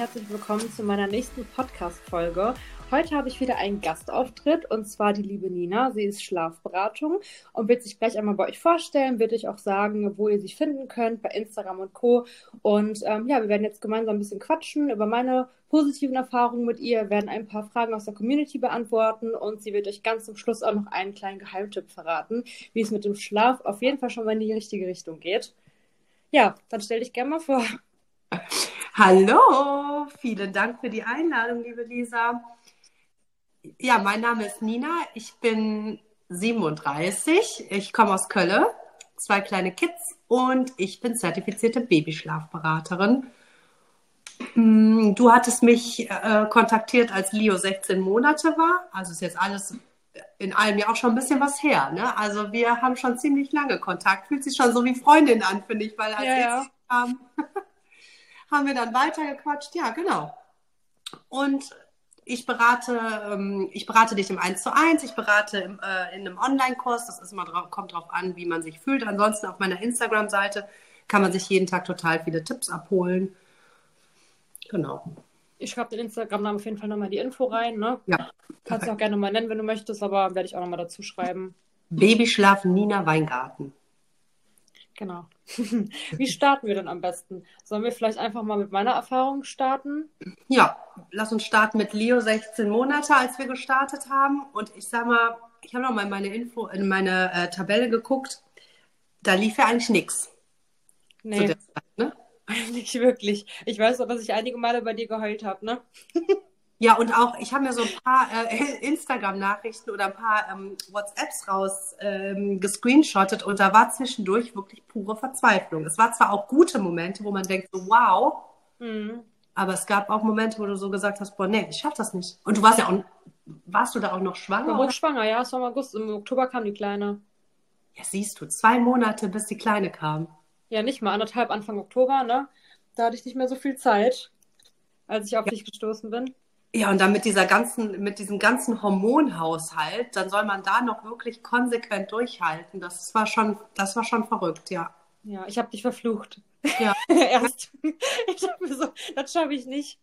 herzlich willkommen zu meiner nächsten Podcast-Folge. Heute habe ich wieder einen Gastauftritt und zwar die liebe Nina. Sie ist Schlafberatung und wird sich gleich einmal bei euch vorstellen, wird euch auch sagen, wo ihr sie finden könnt bei Instagram und Co. Und ähm, ja, wir werden jetzt gemeinsam ein bisschen quatschen über meine positiven Erfahrungen mit ihr, werden ein paar Fragen aus der Community beantworten und sie wird euch ganz zum Schluss auch noch einen kleinen Geheimtipp verraten, wie es mit dem Schlaf auf jeden Fall schon mal in die richtige Richtung geht. Ja, dann stell dich gerne mal vor. Hallo, vielen Dank für die Einladung, liebe Lisa. Ja, mein Name ist Nina. Ich bin 37. Ich komme aus Köln, zwei kleine Kids und ich bin zertifizierte Babyschlafberaterin. Hm, du hattest mich äh, kontaktiert, als Leo 16 Monate war. Also ist jetzt alles in allem ja auch schon ein bisschen was her. Ne? Also wir haben schon ziemlich lange Kontakt. Fühlt sich schon so wie Freundin an, finde ich, weil als ja, ja. kam, haben wir dann weitergequatscht. Ja, genau. Und ich berate, ähm, ich berate dich im 1 zu 1, ich berate äh, in einem Online-Kurs, das ist immer drauf, kommt drauf an, wie man sich fühlt. Ansonsten auf meiner Instagram-Seite kann man sich jeden Tag total viele Tipps abholen. Genau. Ich schreibe den Instagram-Namen auf jeden Fall nochmal die Info rein, ne? Ja. Kannst du auch gerne mal nennen, wenn du möchtest, aber werde ich auch nochmal dazu schreiben. Babyschlaf Nina Weingarten. Genau. Wie starten wir denn am besten? Sollen wir vielleicht einfach mal mit meiner Erfahrung starten? Ja, lass uns starten mit Leo 16 Monate, als wir gestartet haben. Und ich sag mal, ich habe noch mal in meine Info, in meine äh, Tabelle geguckt. Da lief ja eigentlich nichts. Nee. Zeit, ne? Nicht wirklich. Ich weiß aber, dass ich einige Male bei dir geheult habe, ne? Ja, und auch, ich habe mir so ein paar äh, Instagram-Nachrichten oder ein paar ähm, WhatsApps raus ähm, gescreenshottet und da war zwischendurch wirklich pure Verzweiflung. Es war zwar auch gute Momente, wo man denkt, so wow, mhm. aber es gab auch Momente, wo du so gesagt hast, boah, nee, ich schaff das nicht. Und du warst ja auch, warst du da auch noch schwanger? Ich war schwanger, ja, es war im August, im Oktober kam die Kleine. Ja, siehst du, zwei Monate, bis die Kleine kam. Ja, nicht mal, anderthalb Anfang Oktober, ne? Da hatte ich nicht mehr so viel Zeit, als ich auf ja. dich gestoßen bin. Ja, und dann mit dieser ganzen, mit diesem ganzen Hormonhaushalt, dann soll man da noch wirklich konsequent durchhalten. Das war schon, das war schon verrückt, ja. Ja, ich habe dich verflucht. Ja. Erst. Ich dachte mir so, das schaffe ich nicht.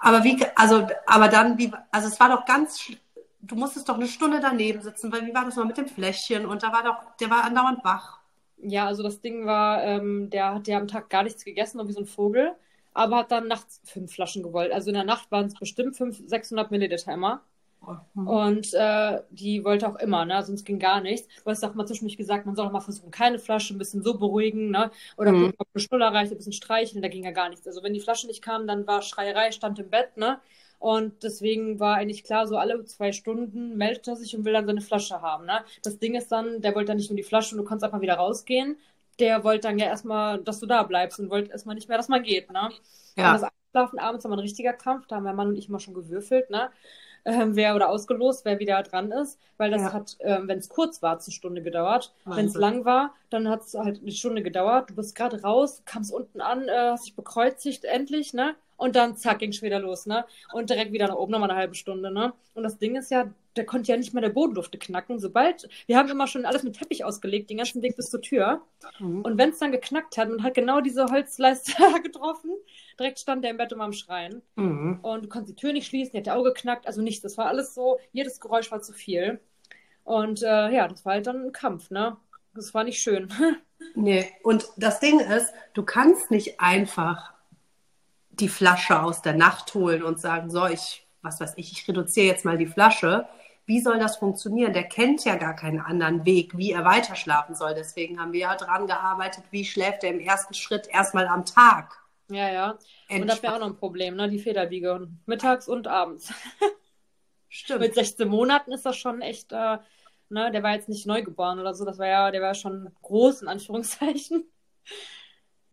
Aber wie, also, aber dann, wie, also es war doch ganz, du musstest doch eine Stunde daneben sitzen, weil wie war das mal mit dem Fläschchen? Und da war doch, der war andauernd wach. Ja, also das Ding war, ähm, der hat ja am Tag gar nichts gegessen, wie so ein Vogel aber hat dann nachts fünf Flaschen gewollt. Also in der Nacht waren es bestimmt 500, 600 Milliliter immer. Mhm. Und äh, die wollte auch immer, ne? sonst ging gar nichts. Du hast auch mal zwischendurch gesagt, man soll auch mal versuchen, keine Flasche, ein bisschen so beruhigen, ne? Oder mhm. gucken, ob eine Schnuller reicht, ein bisschen streicheln, da ging ja gar nichts. Also wenn die Flasche nicht kam, dann war Schreierei, stand im Bett, ne? Und deswegen war eigentlich klar, so alle zwei Stunden meldet er sich und will dann seine Flasche haben. Ne? Das Ding ist dann, der wollte dann nicht nur die Flasche und du kannst einfach wieder rausgehen der wollte dann ja erstmal, dass du da bleibst und wollte erstmal nicht mehr, dass man geht, ne? Ja. Und das Einschlafen abends war ein richtiger Kampf, da haben mein Mann und ich immer schon gewürfelt, ne? Ähm, wer oder ausgelost, wer wieder dran ist, weil das ja. hat, ähm, wenn es kurz war, eine Stunde gedauert. Wenn es lang war, dann hat es halt eine Stunde gedauert. Du bist gerade raus, kamst unten an, äh, hast dich bekreuzigt endlich, ne? Und dann zack, ging es wieder los, ne? Und direkt wieder nach oben nochmal eine halbe Stunde, ne? Und das Ding ist ja, der konnte ja nicht mehr der Bodenlufte knacken. Sobald, wir haben immer schon alles mit Teppich ausgelegt, den ganzen Weg bis zur Tür. Mhm. Und wenn es dann geknackt hat, man hat genau diese Holzleiste getroffen, direkt stand der im Bett um am Schreien. Mhm. Und du konntest die Tür nicht schließen, die hat der Auge geknackt, also nichts. Das war alles so, jedes Geräusch war zu viel. Und äh, ja, das war halt dann ein Kampf, ne? Das war nicht schön. nee, und das Ding ist, du kannst nicht einfach die Flasche aus der Nacht holen und sagen, so, ich, was weiß ich, ich reduziere jetzt mal die Flasche. Wie soll das funktionieren? Der kennt ja gar keinen anderen Weg, wie er weiter schlafen soll. Deswegen haben wir ja dran gearbeitet, wie schläft er im ersten Schritt erstmal am Tag. Ja, ja. Und das wäre auch noch ein Problem, ne? Die Federwiege. Mittags und abends. Stimmt. Mit 16 Monaten ist das schon echt, äh, ne, der war jetzt nicht neugeboren oder so, das war ja, der war schon groß, in Anführungszeichen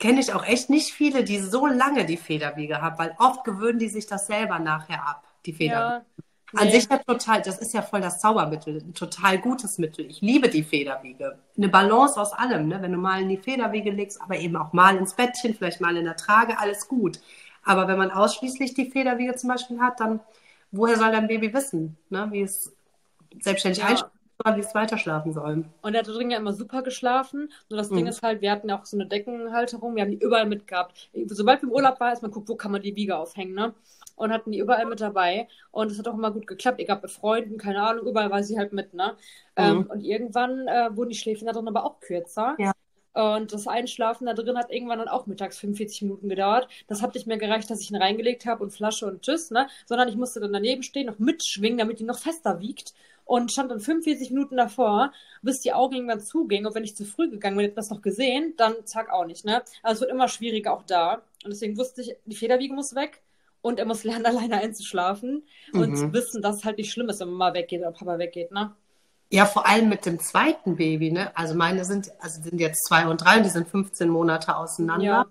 kenne ich auch echt nicht viele, die so lange die Federwiege haben, weil oft gewöhnen die sich das selber nachher ab, die Federwiege. Ja, nee. An sich ja total, das ist ja voll das Zaubermittel, ein total gutes Mittel. Ich liebe die Federwiege. Eine Balance aus allem, ne? wenn du mal in die Federwiege legst, aber eben auch mal ins Bettchen, vielleicht mal in der Trage, alles gut. Aber wenn man ausschließlich die Federwiege zum Beispiel hat, dann woher soll dein Baby wissen, ne? wie es selbstständig ja. einschläft? Wie es weiter schlafen soll. Und er hat drin ja immer super geschlafen. Nur das mhm. Ding ist halt, wir hatten ja auch so eine Deckenhalterung, wir haben die überall mitgehabt. Sobald wir im Urlaub waren, ist man guckt, wo kann man die Wiege aufhängen, ne? Und hatten die überall mit dabei. Und es hat auch immer gut geklappt, egal mit Freunden, keine Ahnung, überall war sie halt mit, ne? Mhm. Ähm, und irgendwann äh, wurden die Schläfchen da drin aber auch kürzer. Ja. Und das Einschlafen da drin hat irgendwann dann auch mittags 45 Minuten gedauert. Das hat nicht mehr gereicht, dass ich ihn reingelegt habe und Flasche und Tschüss, ne? Sondern ich musste dann daneben stehen, noch mitschwingen, damit die noch fester wiegt. Und stand dann 45 Minuten davor, bis die Augen irgendwann zugingen. Und wenn ich zu früh gegangen bin, hätte das noch gesehen, dann zack auch nicht, ne? Also es wird immer schwieriger auch da. Und deswegen wusste ich, die Federwiege muss weg und er muss lernen, alleine einzuschlafen mhm. und zu wissen, dass es halt nicht schlimm ist, wenn Mama weggeht oder Papa weggeht, ne? Ja, vor allem mit dem zweiten Baby, ne? Also meine sind, also sind jetzt zwei und drei und die sind 15 Monate auseinander.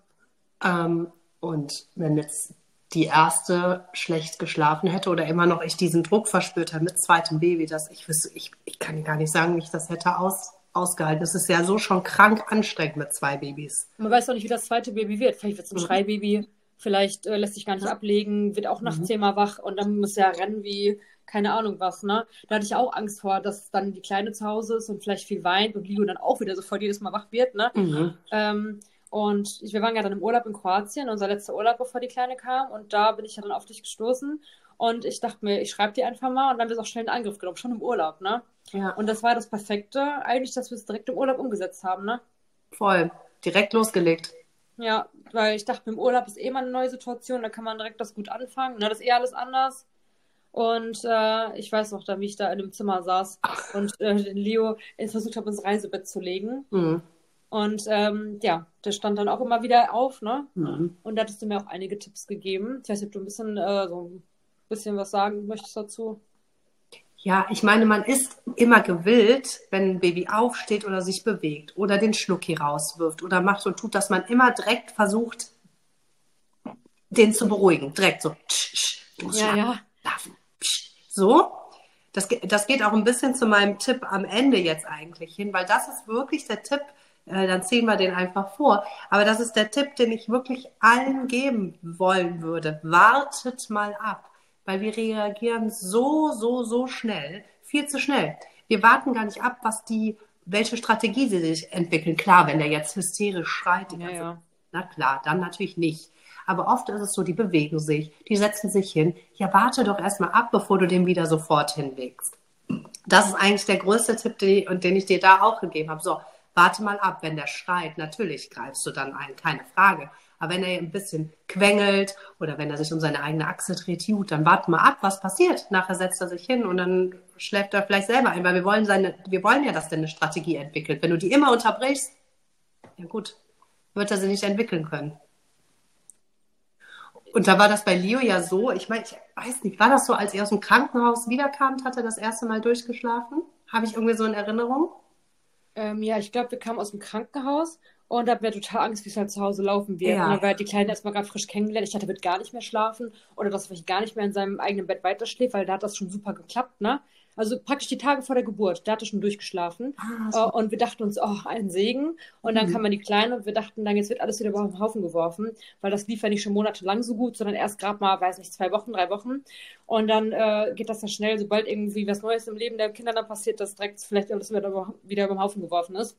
Ja. Ähm, und wenn jetzt die erste schlecht geschlafen hätte oder immer noch ich diesen Druck verspürt habe mit zweitem Baby, dass ich wüsste, ich, ich kann gar nicht sagen, wie ich das hätte aus, ausgehalten. Das ist ja so schon krank anstrengend mit zwei Babys. Man weiß auch nicht, wie das zweite Baby wird. Vielleicht wird es ein mhm. Schreibaby, vielleicht äh, lässt sich gar nicht ja. ablegen, wird auch nachts mhm. zehnmal wach und dann muss er rennen wie keine Ahnung was, ne? Da hatte ich auch Angst vor, dass dann die Kleine zu Hause ist und vielleicht viel weint und Leo dann auch wieder sofort jedes Mal wach wird, ne? Mhm. Ähm, und ich, wir waren ja dann im Urlaub in Kroatien, unser letzter Urlaub, bevor die Kleine kam. Und da bin ich ja dann auf dich gestoßen. Und ich dachte mir, ich schreibe dir einfach mal und dann wird es auch schnell in Angriff genommen, schon im Urlaub, ne? Ja. Und das war das Perfekte, eigentlich, dass wir es direkt im Urlaub umgesetzt haben, ne? Voll. Direkt losgelegt. Ja, weil ich dachte, im Urlaub ist eh mal eine neue Situation, da kann man direkt das gut anfangen. Ne? Das ist eh alles anders. Und äh, ich weiß noch, da, wie ich da in dem Zimmer saß und äh, Leo versucht habe, ins Reisebett zu legen. Mhm. Und ähm, ja, der stand dann auch immer wieder auf, ne? Mhm. Und da hattest du mir auch einige Tipps gegeben. Ich weiß nicht, ob du ein bisschen, äh, so ein bisschen was sagen möchtest dazu. Ja, ich meine, man ist immer gewillt, wenn ein Baby aufsteht oder sich bewegt oder den Schlucki rauswirft oder macht und tut, dass man immer direkt versucht, den zu beruhigen. Direkt so, tsch, tsch, du musst ja, ja. schlafen. So. Das, das geht auch ein bisschen zu meinem Tipp am Ende jetzt eigentlich hin, weil das ist wirklich der Tipp, äh, dann ziehen wir den einfach vor. Aber das ist der Tipp, den ich wirklich allen geben wollen würde. Wartet mal ab, weil wir reagieren so, so, so schnell, viel zu schnell. Wir warten gar nicht ab, was die, welche Strategie sie sich entwickeln. Klar, wenn der jetzt hysterisch schreit, ja, ja. na klar, dann natürlich nicht. Aber oft ist es so, die bewegen sich, die setzen sich hin. Ja, warte doch erstmal ab, bevor du den wieder sofort hinlegst. Das ist eigentlich der größte Tipp, den, den ich dir da auch gegeben habe. So, warte mal ab, wenn der schreit, natürlich greifst du dann ein, keine Frage. Aber wenn er ein bisschen quengelt oder wenn er sich um seine eigene Achse dreht, gut, dann warte mal ab, was passiert. Nachher setzt er sich hin und dann schläft er vielleicht selber ein, weil wir wollen seine, wir wollen ja, dass der eine Strategie entwickelt. Wenn du die immer unterbrichst, ja gut, wird er sie nicht entwickeln können. Und da war das bei Leo ja so, ich meine, ich weiß nicht, war das so, als er aus dem Krankenhaus wiederkam, hat er das erste Mal durchgeschlafen? Habe ich irgendwie so in Erinnerung? Ähm, ja, ich glaube, wir kamen aus dem Krankenhaus und da hatten wir total Angst, wie es halt zu Hause laufen wird. Ja. Und dann war die Kleine erstmal gerade frisch kennengelernt. Ich dachte, er wird gar nicht mehr schlafen oder dass er vielleicht gar nicht mehr in seinem eigenen Bett weiterschläft, weil da hat das schon super geklappt, ne? Also praktisch die Tage vor der Geburt, da hatte schon durchgeschlafen. Ah. Äh, und wir dachten uns, oh, ein Segen. Und dann mhm. kam man die Kleine und wir dachten dann, jetzt wird alles wieder über den Haufen geworfen, weil das lief ja nicht schon monatelang so gut, sondern erst gerade mal, weiß nicht, zwei Wochen, drei Wochen. Und dann äh, geht das ja schnell, sobald irgendwie was Neues im Leben der Kinder dann passiert, dass direkt vielleicht alles wieder, wieder über den Haufen geworfen ist.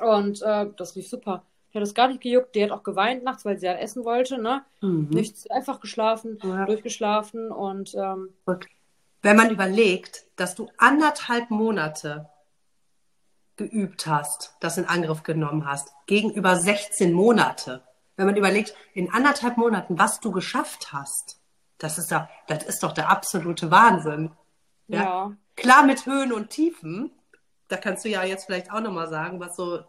Und äh, das lief super. Die hat das gar nicht gejuckt. Die hat auch geweint nachts, weil sie ja essen wollte. Ne? Mhm. Nichts, einfach geschlafen, ja. durchgeschlafen und. Ähm, okay wenn man überlegt, dass du anderthalb Monate geübt hast, das in Angriff genommen hast, gegenüber 16 Monate, wenn man überlegt, in anderthalb Monaten, was du geschafft hast, das ist, doch, das ist doch der absolute Wahnsinn. Ja? ja. Klar mit Höhen und Tiefen, da kannst du ja jetzt vielleicht auch nochmal sagen, was so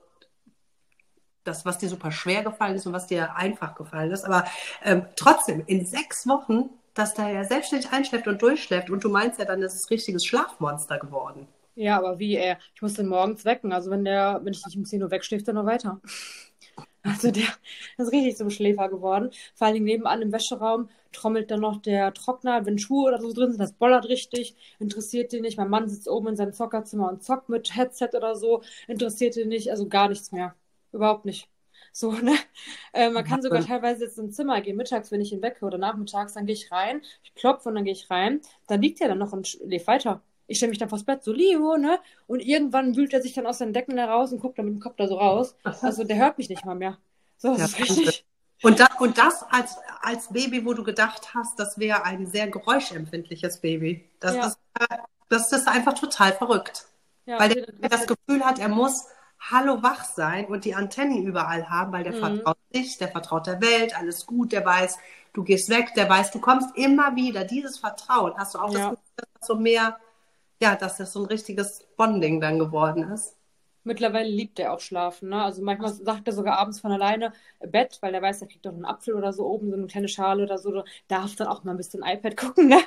das, was dir super schwer gefallen ist und was dir einfach gefallen ist. Aber ähm, trotzdem, in sechs Wochen dass der ja selbstständig einschläft und durchschläft. Und du meinst ja dann, das ist ein richtiges Schlafmonster geworden. Ja, aber wie, ey? Ich muss den morgens wecken. Also wenn der, wenn ich nicht um 10 Uhr wegschläft, dann noch weiter. Also der ist richtig zum Schläfer geworden. Vor allen Dingen nebenan im Wäscheraum trommelt dann noch der Trockner, wenn Schuhe oder so drin sind, das bollert richtig, interessiert den nicht. Mein Mann sitzt oben in seinem Zockerzimmer und zockt mit Headset oder so, interessiert den nicht, also gar nichts mehr. Überhaupt nicht. So, ne? Äh, man kann sogar teilweise jetzt ins Zimmer gehen, mittags, wenn ich ihn wecke oder nachmittags, dann gehe ich rein, ich klopfe und dann gehe ich rein. Dann liegt er dann noch und schläft weiter. Ich stelle mich dann vors Bett, so Leo, ne? Und irgendwann wühlt er sich dann aus seinen Decken heraus und guckt dann mit dem Kopf da so raus. Also der hört mich nicht mal mehr. So, das Ja, ist richtig. Und, da, und das als, als Baby, wo du gedacht hast, das wäre ein sehr geräuschempfindliches Baby. Das, Ja. ist, äh, das ist einfach total verrückt. Ja, Weil der das Gefühl hat, er muss hallo wach sein und die Antennen überall haben, weil der Mhm. vertraut sich, der vertraut der Welt, alles gut, der weiß, du gehst weg, der weiß, du kommst immer wieder. Dieses Vertrauen, hast du auch das Ja. Gefühl, dass das so mehr, ja, dass das so ein richtiges Bonding dann geworden ist. Mittlerweile liebt er auch schlafen, ne? Also manchmal sagt er sogar abends von alleine Bett, weil er weiß, er kriegt doch einen Apfel oder so oben, so eine kleine Schale oder so. Darf dann auch mal ein bisschen iPad gucken, ne?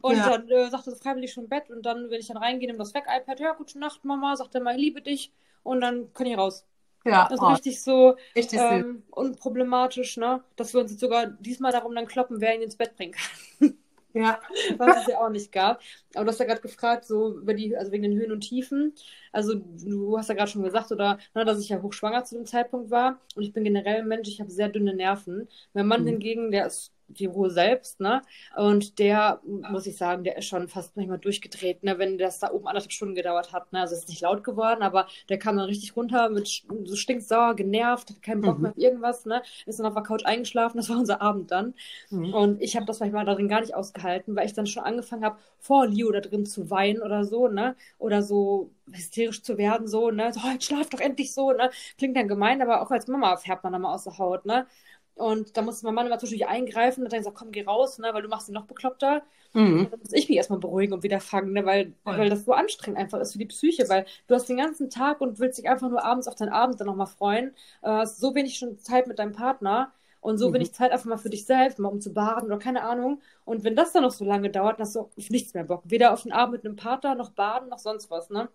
Und Ja. dann äh, sagt er so freiwillig schon Bett und dann, wenn ich dann reingehe, nimm das weg, iPad, ja, gute Nacht, Mama, sagt er mal, ich liebe dich und dann kann ich raus. Ja, Das ist oh, richtig so richtig ähm, unproblematisch, ne? Dass wir uns jetzt sogar diesmal darum dann kloppen, wer ihn ins Bett bringen kann. Ja, was es ja auch nicht gab. Aber du hast ja gerade gefragt, so über die, also wegen den Höhen und Tiefen. Also du hast ja gerade schon gesagt, oder, ne, dass ich ja hochschwanger zu dem Zeitpunkt war. Und ich bin generell ein Mensch, ich habe sehr dünne Nerven. Mein Mann Mhm. hingegen, der ist die Ruhe selbst, ne? Und der, muss ich sagen, der ist schon fast manchmal durchgedreht, ne? Wenn das da oben anderthalb Stunden gedauert hat, ne? Also es ist nicht laut geworden, aber der kam dann richtig runter mit so stinksauer, genervt, hat keinen Bock Mhm. mehr auf irgendwas, ne? Ist dann auf der Couch eingeschlafen, das war unser Abend dann. Mhm. Und ich habe das manchmal darin gar nicht ausgehalten, weil ich dann schon angefangen habe, vor Leo da drin zu weinen oder so, ne? Oder so hysterisch zu werden, so, ne? So, jetzt schlaf doch endlich so, ne? Klingt dann gemein, aber auch als Mama färbt man dann mal aus der Haut, ne? Und da musste mein Mann immer zwischendurch eingreifen und hat dann gesagt, komm, geh raus, ne? Weil du machst ihn noch bekloppter. Mhm. Und dann muss ich mich erstmal beruhigen und wieder fangen, ne? Weil, Voll. weil das so anstrengend einfach ist für die Psyche, weil du hast den ganzen Tag und willst dich einfach nur abends auf deinen Abend dann nochmal freuen. Äh, hast so wenig schon Zeit mit deinem Partner und so Mhm. wenig Zeit einfach mal für dich selbst, mal um zu baden oder keine Ahnung. Und wenn das dann noch so lange dauert, dann hast du auf nichts mehr Bock. Weder auf den Abend mit einem Partner, noch baden, noch sonst was, ne?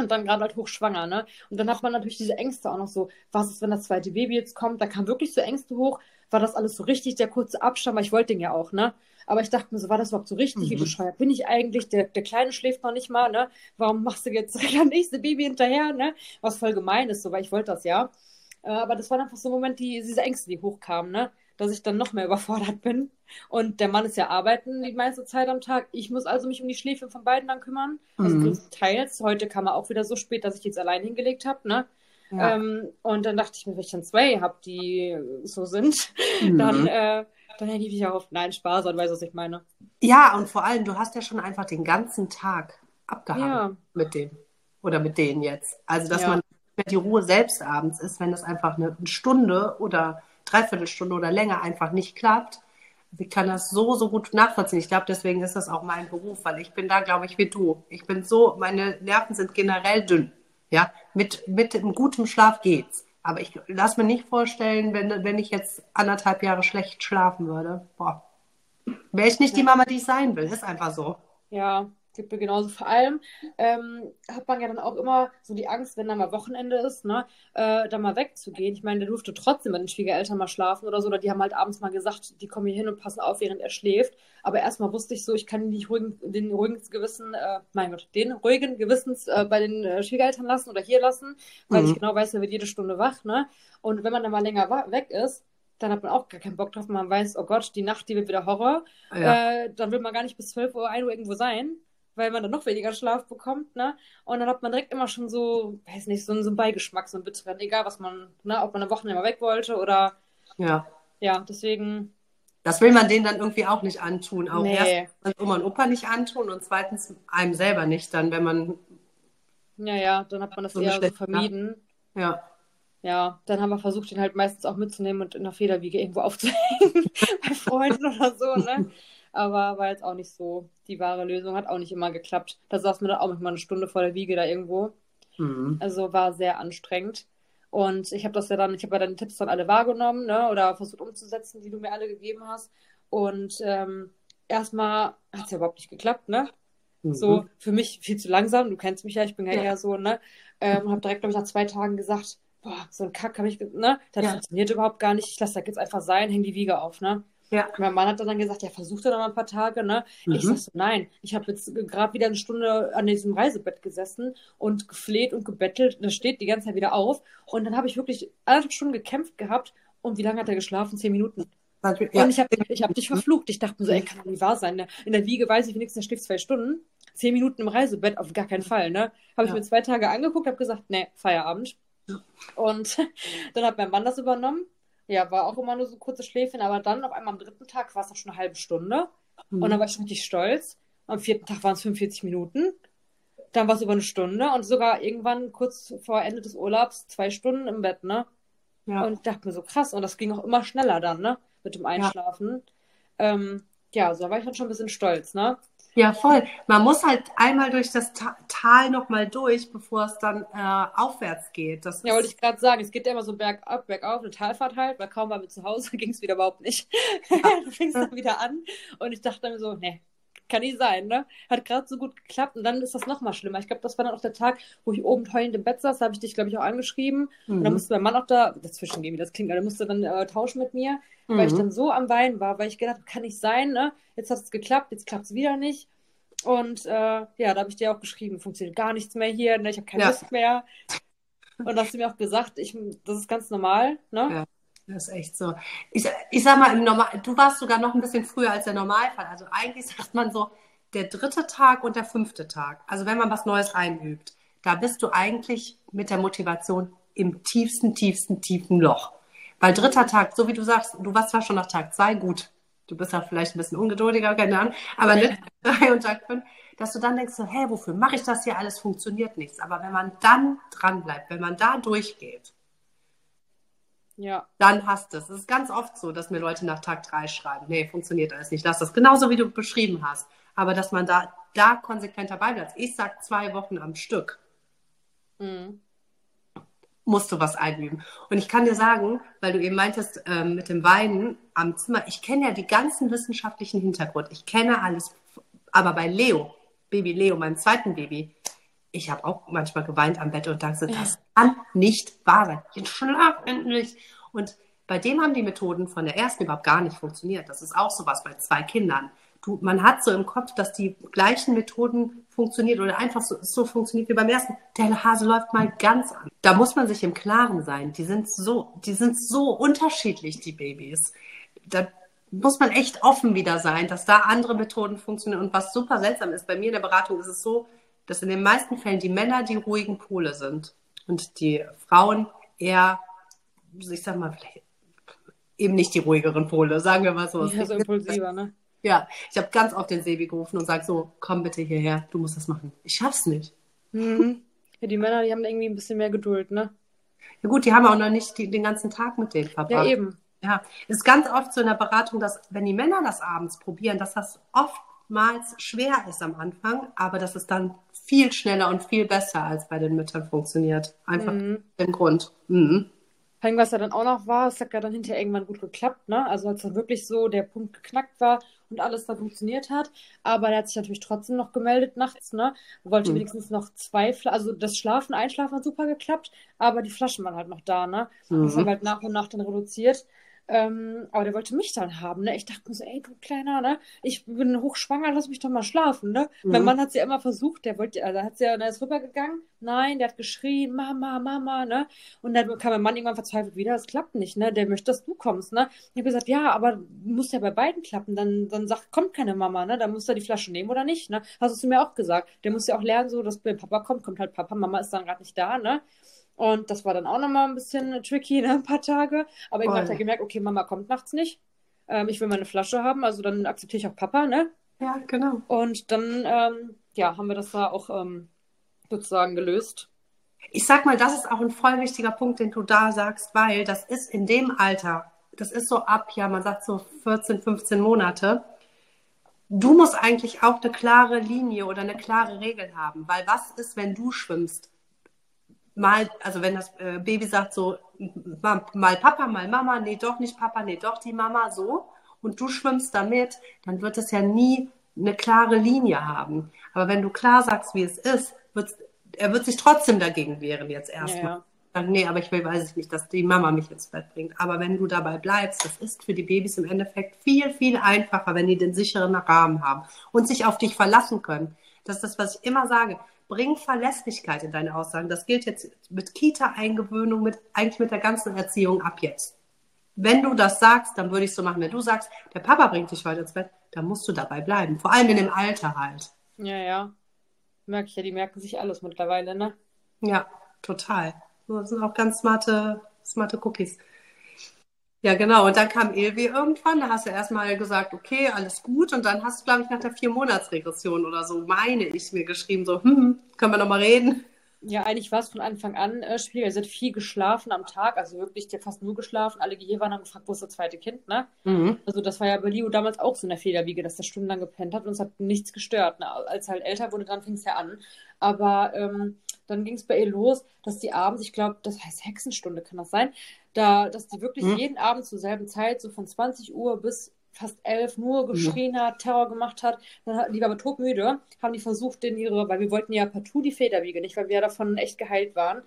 Und dann gerade halt hochschwanger, ne? Und dann hat man natürlich diese Ängste auch noch so, was ist, wenn das zweite Baby jetzt kommt? Da kamen wirklich so Ängste hoch. War das alles so richtig, der kurze Abstand? Weil ich wollte den ja auch, ne? Aber ich dachte mir so, war das überhaupt so richtig? Wie Mhm. bescheuert bin ich eigentlich? Der, der Kleine schläft noch nicht mal, ne? Warum machst du jetzt das nächste Baby hinterher, ne? Was voll gemein ist, so, weil ich wollte das ja. Äh, aber das waren einfach so Momente, die, diese Ängste, die hochkamen, ne? Dass ich dann noch mehr überfordert bin. Und der Mann ist ja arbeiten die meiste Zeit am Tag. Ich muss also mich um die Schläfe von beiden dann kümmern. Also Mhm. größtenteils. Heute kam er auch wieder so spät, dass ich jetzt allein hingelegt habe, ne? Ja. Ähm, und dann dachte ich mir, wenn ich dann zwei habe, die so sind, Mhm. dann, äh, dann hänge ich mich auch auf. Nein, Spaß, und weißt du, was ich meine. Ja, und vor allem, du hast ja schon einfach den ganzen Tag abgehangen Ja. mit dem. Oder mit denen jetzt. Also, dass Ja. man die Ruhe selbst abends ist, wenn das einfach eine Stunde oder Dreiviertelstunde oder länger einfach nicht klappt. Ich kann das so, so gut nachvollziehen. Ich glaube, deswegen ist das auch mein Beruf, weil ich bin da, glaube ich, wie du. Ich bin so, meine Nerven sind generell dünn. Ja, mit, mit einem guten Schlaf geht's. Aber ich lass mir nicht vorstellen, wenn, wenn ich jetzt anderthalb Jahre schlecht schlafen würde. Boah. Wäre ich nicht die Mama, die ich sein will. Ist einfach so. Ja, geht mir genauso. Vor allem ähm, hat man ja dann auch immer so die Angst, wenn dann mal Wochenende ist, ne, äh, da mal wegzugehen. Ich meine, der durfte trotzdem mit den Schwiegereltern mal schlafen oder so, oder die haben halt abends mal gesagt, die kommen hier hin und passen auf, während er schläft. Aber erstmal wusste ich so, ich kann nicht ruhigen, den ruhigen Gewissen, äh, mein Gott, den ruhigen Gewissens äh, bei den äh, Schwiegereltern lassen oder hier lassen, weil Mhm. ich genau weiß, er wird jede Stunde wach, ne? Und wenn man dann mal länger weg ist, dann hat man auch gar keinen Bock drauf. Man weiß, oh Gott, die Nacht, die wird wieder Horror. Ja. Äh, dann will man gar nicht bis 12 Uhr, 1 Uhr irgendwo sein, weil man dann noch weniger Schlaf bekommt, ne? Und dann hat man direkt immer schon so, weiß nicht, so, einen- so einen Beigeschmack, so einen bitteren, egal was man, ne, ob man eine Woche mal weg wollte oder, ja. ja, deswegen, Das will man denen dann irgendwie auch nicht antun. Auch Nee. erstens Oma und Opa nicht antun und zweitens einem selber nicht dann, wenn man, ja, ja, dann hat man das So eher so vermieden. ja. Ja, dann haben wir versucht, ihn halt meistens auch mitzunehmen und in der Federwiege irgendwo aufzuhängen, bei Freunden oder so, ne? Aber war jetzt auch nicht so die wahre Lösung, hat auch nicht immer geklappt. Da saß man dann auch manchmal eine Stunde vor der Wiege da irgendwo. Mhm. Also war sehr anstrengend. Und ich habe das ja dann, ich habe ja deine Tipps dann alle wahrgenommen, ne? Oder versucht umzusetzen, die du mir alle gegeben hast. Und ähm, erstmal hat es ja überhaupt nicht geklappt, ne? Mhm. So für mich viel zu langsam. Du kennst mich ja, ich bin ja, Ja. eher so, ne? Ähm, habe direkt, glaube ich, nach zwei Tagen gesagt, boah, so ein Kack habe ich, ne? Das Ja. funktioniert überhaupt gar nicht. Ich lasse das jetzt einfach sein, häng die Wiege auf, ne? Ja. Mein Mann hat dann gesagt, ja, versuch doch noch mal ein paar Tage, ne? Ich Mhm. sag so, nein, ich habe jetzt gerade wieder eine Stunde an diesem Reisebett gesessen und gefleht und gebettelt. Das steht die ganze Zeit wieder auf. Und dann habe ich wirklich anderthalb Stunden gekämpft gehabt. Und wie lange hat er geschlafen? Zehn Minuten. Ja. Und ich habe ich hab dich verflucht. Ich dachte mir so, ey, kann doch nicht wahr sein. ne? In der Wiege weiß ich wenigstens, er schläft zwei Stunden. zehn Minuten im Reisebett, auf gar keinen Fall, ne? Habe ich Ja. mir zwei Tage angeguckt, habe gesagt, nee, Feierabend. Und dann hat mein Mann das übernommen. Ja, war auch immer nur so kurze Schläfchen, aber dann auf einmal am dritten Tag war es noch schon eine halbe Stunde. Mhm. Und dann war ich schon richtig stolz. Am vierten Tag waren es 45 Minuten. Dann war es über eine Stunde und sogar irgendwann kurz vor Ende des Urlaubs zwei Stunden im Bett, ne? ja. Und ich dachte mir so krass. Und das ging auch immer schneller dann, ne? Mit dem Einschlafen. Ja, ähm, ja so war ich dann schon ein bisschen stolz, ne? Ja, voll. Man muss halt einmal durch das Ta Tal nochmal durch, bevor es dann äh, aufwärts geht. Das Ja, wollte ich gerade sagen, es geht ja immer so bergab, bergauf, eine Talfahrt halt, weil kaum waren wir zu Hause, ging es wieder überhaupt nicht. da fing es dann wieder an und ich dachte mir so, nee, kann nicht sein, ne? Hat gerade so gut geklappt und dann ist das nochmal schlimmer. Ich glaube, das war dann auch der Tag, wo ich oben heulend im Bett saß, da habe ich dich, glaube ich, auch angeschrieben und dann Mhm. musste mein Mann auch da, dazwischen gehen, wie das klingt, aber der musste dann äh, tauschen mit mir, weil ich Mhm. dann so am Weinen war, weil ich gedacht habe, kann nicht sein, ne? Jetzt hat es geklappt, jetzt klappt es wieder nicht. Und äh, ja, da habe ich dir auch geschrieben, funktioniert gar nichts mehr hier, ne? Ich habe keine Ja. Lust mehr. Und da hast du mir auch gesagt, ich, das ist ganz normal, ne? Ja. Das ist echt so. Ich, ich sag mal, im Normal, du warst sogar noch ein bisschen früher als der Normalfall. Also eigentlich sagt man so, der dritte Tag und der fünfte Tag. Also wenn man was Neues einübt, da bist du eigentlich mit der Motivation im tiefsten, tiefsten, tiefen Loch. Weil dritter Tag, so wie du sagst, du warst zwar schon nach Tag zwei gut. Du bist ja vielleicht ein bisschen ungeduldiger, keine Ahnung. Aber nicht Tag drei und Tag fünf, dass du dann denkst so, hä, wofür mache ich das hier? Alles funktioniert nichts. Aber wenn man dann dran bleibt, wenn man da durchgeht, Ja. dann hast du es. Es ist ganz oft so, dass mir Leute nach Tag drei schreiben, nee, funktioniert alles nicht. Lass das genauso, wie du beschrieben hast. Aber dass man da, da konsequent dabei bleibt. Ich sag zwei Wochen am Stück Mhm. musst du was einüben. Und ich kann dir sagen, weil du eben meintest, ähm, mit dem Weinen am Zimmer, ich kenne ja die ganzen wissenschaftlichen Hintergrund. Ich kenne alles. Aber bei Leo, Baby Leo, meinem zweiten Baby, ich habe auch manchmal geweint am Bett und dachte, das kann nicht wahr sein. Jetzt schlaf endlich. Und bei dem haben die Methoden von der ersten überhaupt gar nicht funktioniert. Das ist auch sowas bei zwei Kindern. Du, man hat so im Kopf, dass die gleichen Methoden funktionieren oder einfach so, so funktioniert wie beim ersten. Der Hase läuft mal ganz an. Da muss man sich im Klaren sein. Die sind so, die sind so unterschiedlich, die Babys. Da muss man echt offen wieder sein, dass da andere Methoden funktionieren. Und was super seltsam ist, bei mir in der Beratung ist es so, dass in den meisten Fällen die Männer die ruhigen Pole sind und die Frauen eher, ich sag mal, vielleicht eben nicht die ruhigeren Pole, sagen wir mal so. Ja, so impulsiver, ne? Ja, ich habe ganz oft den Sebi gerufen und sage so, komm bitte hierher, du musst das machen. Ich schaff's nicht. Mhm. Ja, die Männer, die haben irgendwie ein bisschen mehr Geduld, ne? Ja gut, die haben auch noch nicht die, den ganzen Tag mit denen Ja, verbracht. eben. Ja, es ist ganz oft so in der Beratung, dass wenn die Männer das abends probieren, dass das oftmals schwer ist am Anfang, aber dass es dann viel schneller und viel besser als bei den Müttern funktioniert. Einfach Mhm. den Grund. Mhm. Vor allem, was ja dann auch noch war, es hat ja dann hinterher irgendwann gut geklappt, ne? Also als dann wirklich so der Punkt geknackt war und alles dann funktioniert hat. Aber der hat sich natürlich trotzdem noch gemeldet nachts, ne? Wollte Mhm. wenigstens noch zwei Flaschen, also das Schlafen, Einschlafen hat super geklappt, aber die Flaschen waren halt noch da, ne? Mhm. Das haben wir halt nach und nach dann reduziert. Ähm, aber der wollte mich dann haben, ne? Ich dachte mir so, ey, du Kleiner, ne? Ich bin hochschwanger, lass mich doch mal schlafen, ne? Mhm. Mein Mann hat sie ja immer versucht, der wollte, also hat sie ja, der ist rübergegangen. Nein, der hat geschrien, Mama, Mama, ne? Und dann kam mein Mann irgendwann verzweifelt wieder, das klappt nicht, ne? Der möchte, dass du kommst, ne? Ich habe gesagt, ja, aber muss ja bei beiden klappen. Dann, dann sagt, kommt keine Mama, ne? Dann muss er die Flasche nehmen oder nicht, ne? Hast du mir auch gesagt. Der muss ja auch lernen, so, dass wenn Papa kommt, kommt halt Papa, Mama ist dann gerade nicht da, ne? Und das war dann auch nochmal ein bisschen tricky, ne? Ein paar Tage. Aber irgendwann hat Voll. er gemerkt, okay, Mama kommt nachts nicht. Ähm, ich will meine Flasche haben, also dann akzeptiere ich auch Papa, ne? Ja, genau. Und dann, ähm, ja, haben wir das da auch ähm, sozusagen gelöst. Ich sag mal, das ist auch ein voll wichtiger Punkt, den du da sagst, weil das ist in dem Alter, das ist so ab, ja, man sagt so 14, 15 Monate. Du musst eigentlich auch eine klare Linie oder eine klare Regel haben, weil was ist, wenn du schwimmst? Mal, also wenn das äh, Baby sagt so, mal, mal Papa, mal Mama, nee, doch nicht Papa, nee, doch die Mama, so, und du schwimmst damit, dann wird es ja nie eine klare Linie haben. Aber wenn du klar sagst, wie es ist, wird's, er wird sich trotzdem dagegen wehren jetzt erstmal. Ja, ja. Sagen, nee, aber ich will, weiß ich nicht, dass die Mama mich ins Bett bringt. Aber wenn du dabei bleibst, das ist für die Babys im Endeffekt viel, viel einfacher, wenn die den sicheren Rahmen haben und sich auf dich verlassen können. Das ist das, was ich immer sage. Bring Verlässlichkeit in deine Aussagen. Das gilt jetzt mit Kita-Eingewöhnung, mit, eigentlich mit der ganzen Erziehung ab jetzt. Wenn du das sagst, dann würde ich so machen. Wenn du sagst, der Papa bringt dich heute ins Bett, dann musst du dabei bleiben. Vor allem in dem Alter halt. Ja, ja. merke ich ja, die merken sich alles mittlerweile, ne? Ja, total. Das sind auch ganz smarte, smarte Cookies. Ja, genau. Und dann kam Ilvi irgendwann. Da hast du erstmal gesagt, okay, alles gut. Und dann hast du, glaube ich, nach der Vier-Monats-Regression oder so, meine ich, mir geschrieben, so, hm, können wir nochmal reden? Ja, eigentlich war es von Anfang an äh, schwierig. Sie hat viel geschlafen am Tag, also wirklich, die hat fast nur geschlafen. Alle, die hier waren, haben gefragt, wo ist das zweite Kind, ne? Mhm. Also, das war ja bei Leo damals auch so in der Federwiege, dass er stundenlang gepennt hat und es hat nichts gestört. Ne? Als er halt älter wurde, dann fing es ja an. Aber ähm, dann ging es bei ihr los, dass die abends, ich glaube, das heißt Hexenstunde, kann das sein, da, dass die wirklich mhm. jeden Abend zur selben Zeit, so von 20 Uhr bis fast elf nur geschrien hat, Terror gemacht hat. Dann hat, die war aber todmüde, haben die versucht, in ihre, weil wir wollten ja partout die Federwiege nicht, weil wir ja davon echt geheilt waren.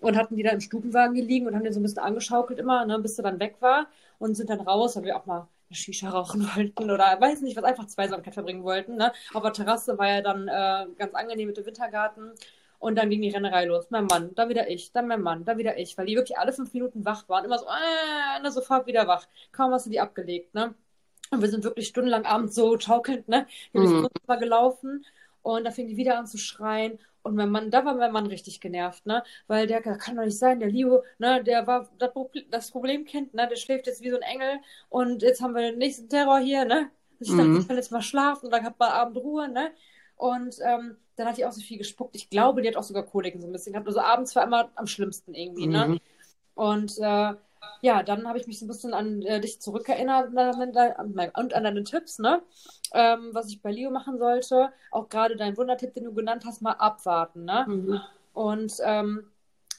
Und hatten die da im Stubenwagen gelegen und haben den so ein bisschen angeschaukelt immer, ne, bis er dann weg war. Und sind dann raus, weil wir auch mal eine Shisha rauchen wollten oder weiß nicht, was einfach Zweisamkeit verbringen wollten. Ne? Auf der Terrasse war ja dann äh, ganz angenehm mit dem Wintergarten. Und dann ging die Rennerei los. Mein Mann, dann wieder ich, dann mein Mann, dann wieder ich, weil die wirklich alle fünf Minuten wach waren. Immer so, äh, ne, sofort wieder wach. Kaum hast du die abgelegt, ne? Und wir sind wirklich stundenlang abends so schaukelnd, ne? Wir sind mhm. mal gelaufen und da fing die wieder an zu schreien. Und mein Mann, da war mein Mann richtig genervt, ne? Weil der kann doch nicht sein, der Leo, ne, der war das, Problem, das Problemkind, ne? Der schläft jetzt wie so ein Engel und jetzt haben wir den nächsten Terror hier, ne? Ich dachte, mhm. ich will jetzt mal schlafen und dann hat man Abend Ruhe, ne? Und ähm, dann hat die auch so viel gespuckt. Ich glaube, die hat auch sogar Koliken so ein bisschen gehabt. Also abends war immer am schlimmsten irgendwie, ne? mhm. ne? Und äh, ja, dann habe ich mich so ein bisschen an äh, dich zurückerinnert und an deine Tipps, ne? Ähm, was ich bei Leo machen sollte. Auch gerade dein Wundertipp, den du genannt hast, mal abwarten, ne? Mhm. Und ähm,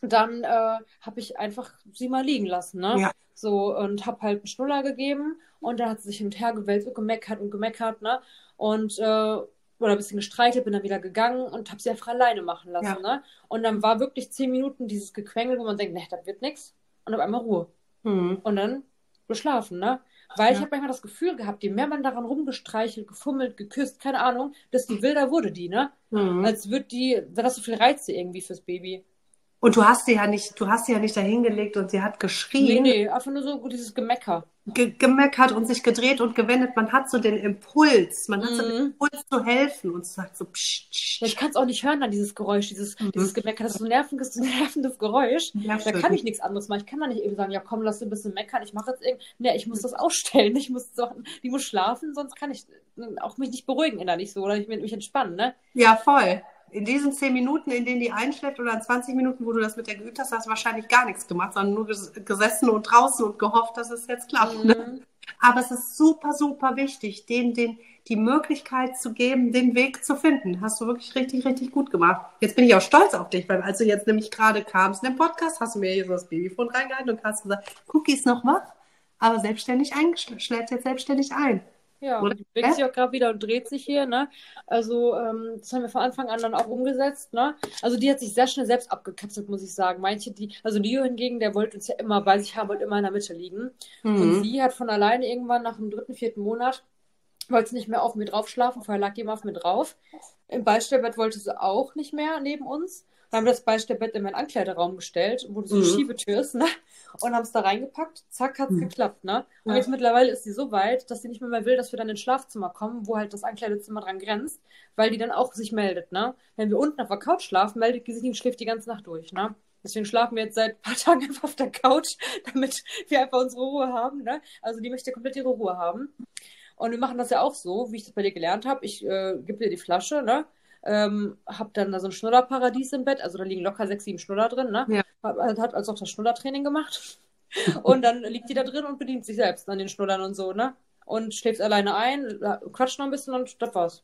dann äh, habe ich einfach sie mal liegen lassen, ne? Ja. So, und habe halt einen Schnuller gegeben und dann hat sie sich hin und her gewälzt und gemeckert und gemeckert, ne? Und äh, oder ein bisschen gestreichelt, bin dann wieder gegangen und habe sie einfach alleine machen lassen. Ja. Ne? Und dann war wirklich zehn Minuten dieses Gequengel, wo man denkt, ne, das wird nichts. Und auf einmal Ruhe. Mhm. Und dann geschlafen, ne? Weil ja. ich habe manchmal das Gefühl gehabt, je mehr man daran rumgestreichelt, gefummelt, geküsst, keine Ahnung, desto wilder wurde die, ne? Mhm. Als würde die, da hast so viel Reize irgendwie fürs Baby. Und du hast sie ja nicht, du hast sie ja nicht dahingelegt und sie hat geschrien. Nee, nee, einfach nur so dieses Gemecker ge gemeckert und sich gedreht und gewendet. Man hat so den Impuls, man hat so den mhm. Impuls zu helfen und sagt so psch, psch. Ja, ich kann es auch nicht hören dann dieses Geräusch, dieses, mhm. dieses Gemecker, das ist so ein nervendes, nervendes Geräusch. Ja, da kann ich nichts anderes machen. Ich kann da nicht eben sagen, ja komm, lass ein bisschen meckern, ich mache jetzt irgendwie. Nee, ich muss das ausstellen. Ich muss so, die muss schlafen, sonst kann ich auch mich nicht beruhigen innerlich so oder ich mich entspannen, ne? Ja, voll in diesen zehn Minuten, in denen die einschläft oder in 20 Minuten, wo du das mit der geübt hast, hast du wahrscheinlich gar nichts gemacht, sondern nur gesessen und draußen und gehofft, dass es jetzt klappt. Ne? Mhm. Aber es ist super, super wichtig, denen den, die Möglichkeit zu geben, den Weg zu finden. Hast du wirklich richtig, richtig gut gemacht. Jetzt bin ich auch stolz auf dich, weil als du jetzt nämlich gerade kamst in den Podcast, hast du mir hier so das Babyfon reingehalten und hast gesagt, Cookies noch wach, aber selbstständig eingeschläft, jetzt selbstständig ein. Ja, Oder? die bewegt sich auch gerade wieder und dreht sich hier, ne? Also, ähm, das haben wir von Anfang an dann auch umgesetzt, ne? Also, die hat sich sehr schnell selbst abgekapselt, muss ich sagen. Manche, die, also Leo hingegen, der wollte uns ja immer bei sich haben, wollte immer in der Mitte liegen. Mhm. Und sie hat von alleine irgendwann nach dem dritten, vierten Monat, wollte nicht mehr auf mir drauf schlafen, vorher lag immer auf mir drauf. Im Beistellbett wollte sie auch nicht mehr neben uns. Dann haben wir das Beistellbett in meinen Ankleideraum gestellt, wo so eine mhm. Schiebetür ist, ne? Und haben es da reingepackt. Zack, hat's mhm. geklappt, ne? Und ja. jetzt mittlerweile ist sie so weit, dass sie nicht mehr, mehr will, dass wir dann ins Schlafzimmer kommen, wo halt das Ankleidezimmer dran grenzt, weil die dann auch sich meldet, ne? Wenn wir unten auf der Couch schlafen, meldet die sich und schläft die ganze Nacht durch, ne? Deswegen schlafen wir jetzt seit ein paar Tagen einfach auf der Couch, damit wir einfach unsere Ruhe haben, ne? Also die möchte komplett ihre Ruhe haben. Und wir machen das ja auch so, wie ich das bei dir gelernt habe. Ich äh, gebe dir die Flasche, ne? Ähm, hab dann da so ein Schnullerparadies im Bett, also da liegen locker sechs, sieben Schnuller drin, ne? Ja. Hat, hat also auch das Schnullertraining gemacht. und dann liegt die da drin und bedient sich selbst an den Schnullern und so, ne? Und schläft alleine ein, quatscht noch ein bisschen und das war's.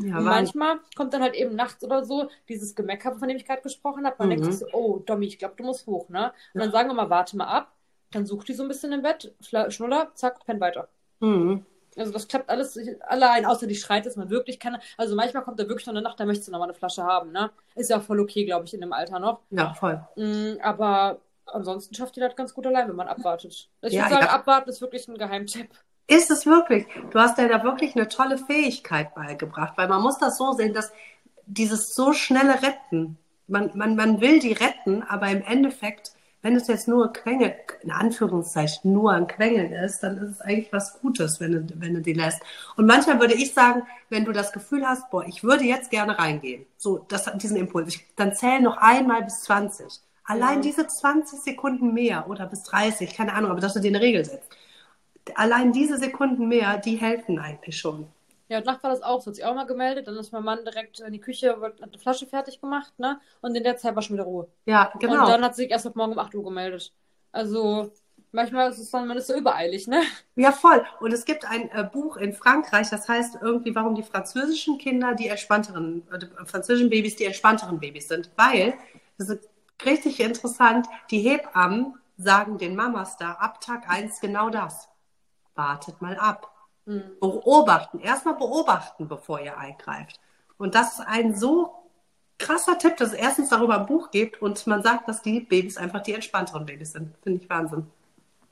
Ja, manchmal kommt dann halt eben nachts oder so dieses Gemecker, von dem ich gerade gesprochen habe. Man mhm. denkt sich so, oh, Dommi, ich glaube, du musst hoch, ne? Und dann sagen wir mal, warte mal ab. Dann sucht die so ein bisschen im Bett, Schnuller, zack, penn weiter. Mhm. Also das klappt alles allein, außer die schreit, dass man wirklich kann. Also manchmal kommt er wirklich noch eine Nacht, da möchte sie noch mal eine Flasche haben, ne? Ist ja auch voll okay, glaube ich, in dem Alter noch. Ja, voll. Mm, aber ansonsten schafft die das ganz gut allein, wenn man abwartet. Ich ja, würde sagen, ja. abwarten ist wirklich ein Geheimtipp. Ist es wirklich? Du hast dir da wirklich eine tolle Fähigkeit beigebracht, weil man muss das so sehen, dass dieses so schnelle Retten, man, man, man will die retten, aber im Endeffekt wenn es jetzt nur Quengel, in Anführungszeichen nur ein Quengeln ist, dann ist es eigentlich was Gutes, wenn du, wenn du die lässt. Und manchmal würde ich sagen, wenn du das Gefühl hast, boah, ich würde jetzt gerne reingehen, so das, diesen Impuls, ich, dann zähl noch einmal bis 20. Allein diese 20 Sekunden mehr oder bis 30, keine Ahnung, aber dass du dir eine Regel setzt. Allein diese Sekunden mehr, die helfen eigentlich schon. Ja, und Nacht war das auch, so hat sich auch mal gemeldet. Dann ist mein Mann direkt in die Küche, hat eine Flasche fertig gemacht, ne? Und in der Zeit war schon wieder Ruhe. Ja, genau. Und dann hat sie sich erst auf morgen um 8 Uhr gemeldet. Also, manchmal ist es dann, man ist so übereilig, ne? Ja, voll. Und es gibt ein äh, Buch in Frankreich, das heißt irgendwie, warum die französischen Kinder die entspannteren, äh, französischen Babys die entspannteren Babys sind. Weil, das ist richtig interessant, die Hebammen sagen den Mamas da ab Tag 1 genau das. Wartet mal ab Mhm. Beobachten. Erstmal beobachten, bevor ihr eingreift. Und das ist ein so krasser Tipp, dass es erstens darüber ein Buch gibt und man sagt, dass die Babys einfach die entspannteren Babys sind. Finde ich Wahnsinn.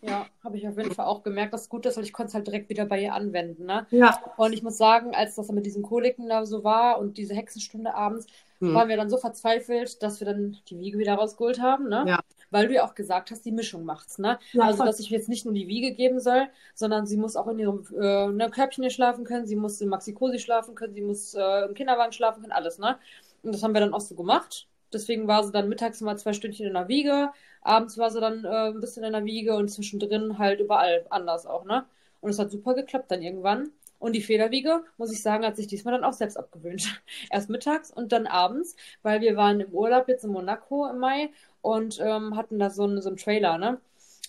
Ja, habe ich auf jeden Fall auch gemerkt, dass es gut ist, weil ich konnte es halt direkt wieder bei ihr anwenden. Ne? Ja. Und ich muss sagen, als das mit diesen Koliken da so war und diese Hexenstunde abends, hm. waren wir dann so verzweifelt, dass wir dann die Wiege wieder rausgeholt haben. Ne? Ja weil du ja auch gesagt hast, die Mischung macht's, ne? Ja, also, dass ich jetzt nicht nur die Wiege geben soll, sondern sie muss auch in ihrem äh, ne, Körbchen hier schlafen können, sie muss im Maxi-Cosi schlafen können, sie muss äh, im Kinderwagen schlafen können, alles, ne? Und das haben wir dann auch so gemacht. Deswegen war sie dann mittags mal zwei Stündchen in der Wiege, abends war sie dann äh, ein bisschen in der Wiege und zwischendrin halt überall anders auch, ne? Und es hat super geklappt dann irgendwann. Und die Federwiege, muss ich sagen, hat sich diesmal dann auch selbst abgewöhnt. Erst mittags und dann abends, weil wir waren im Urlaub jetzt in Monaco im Mai und ähm, hatten da so einen, so einen Trailer, ne?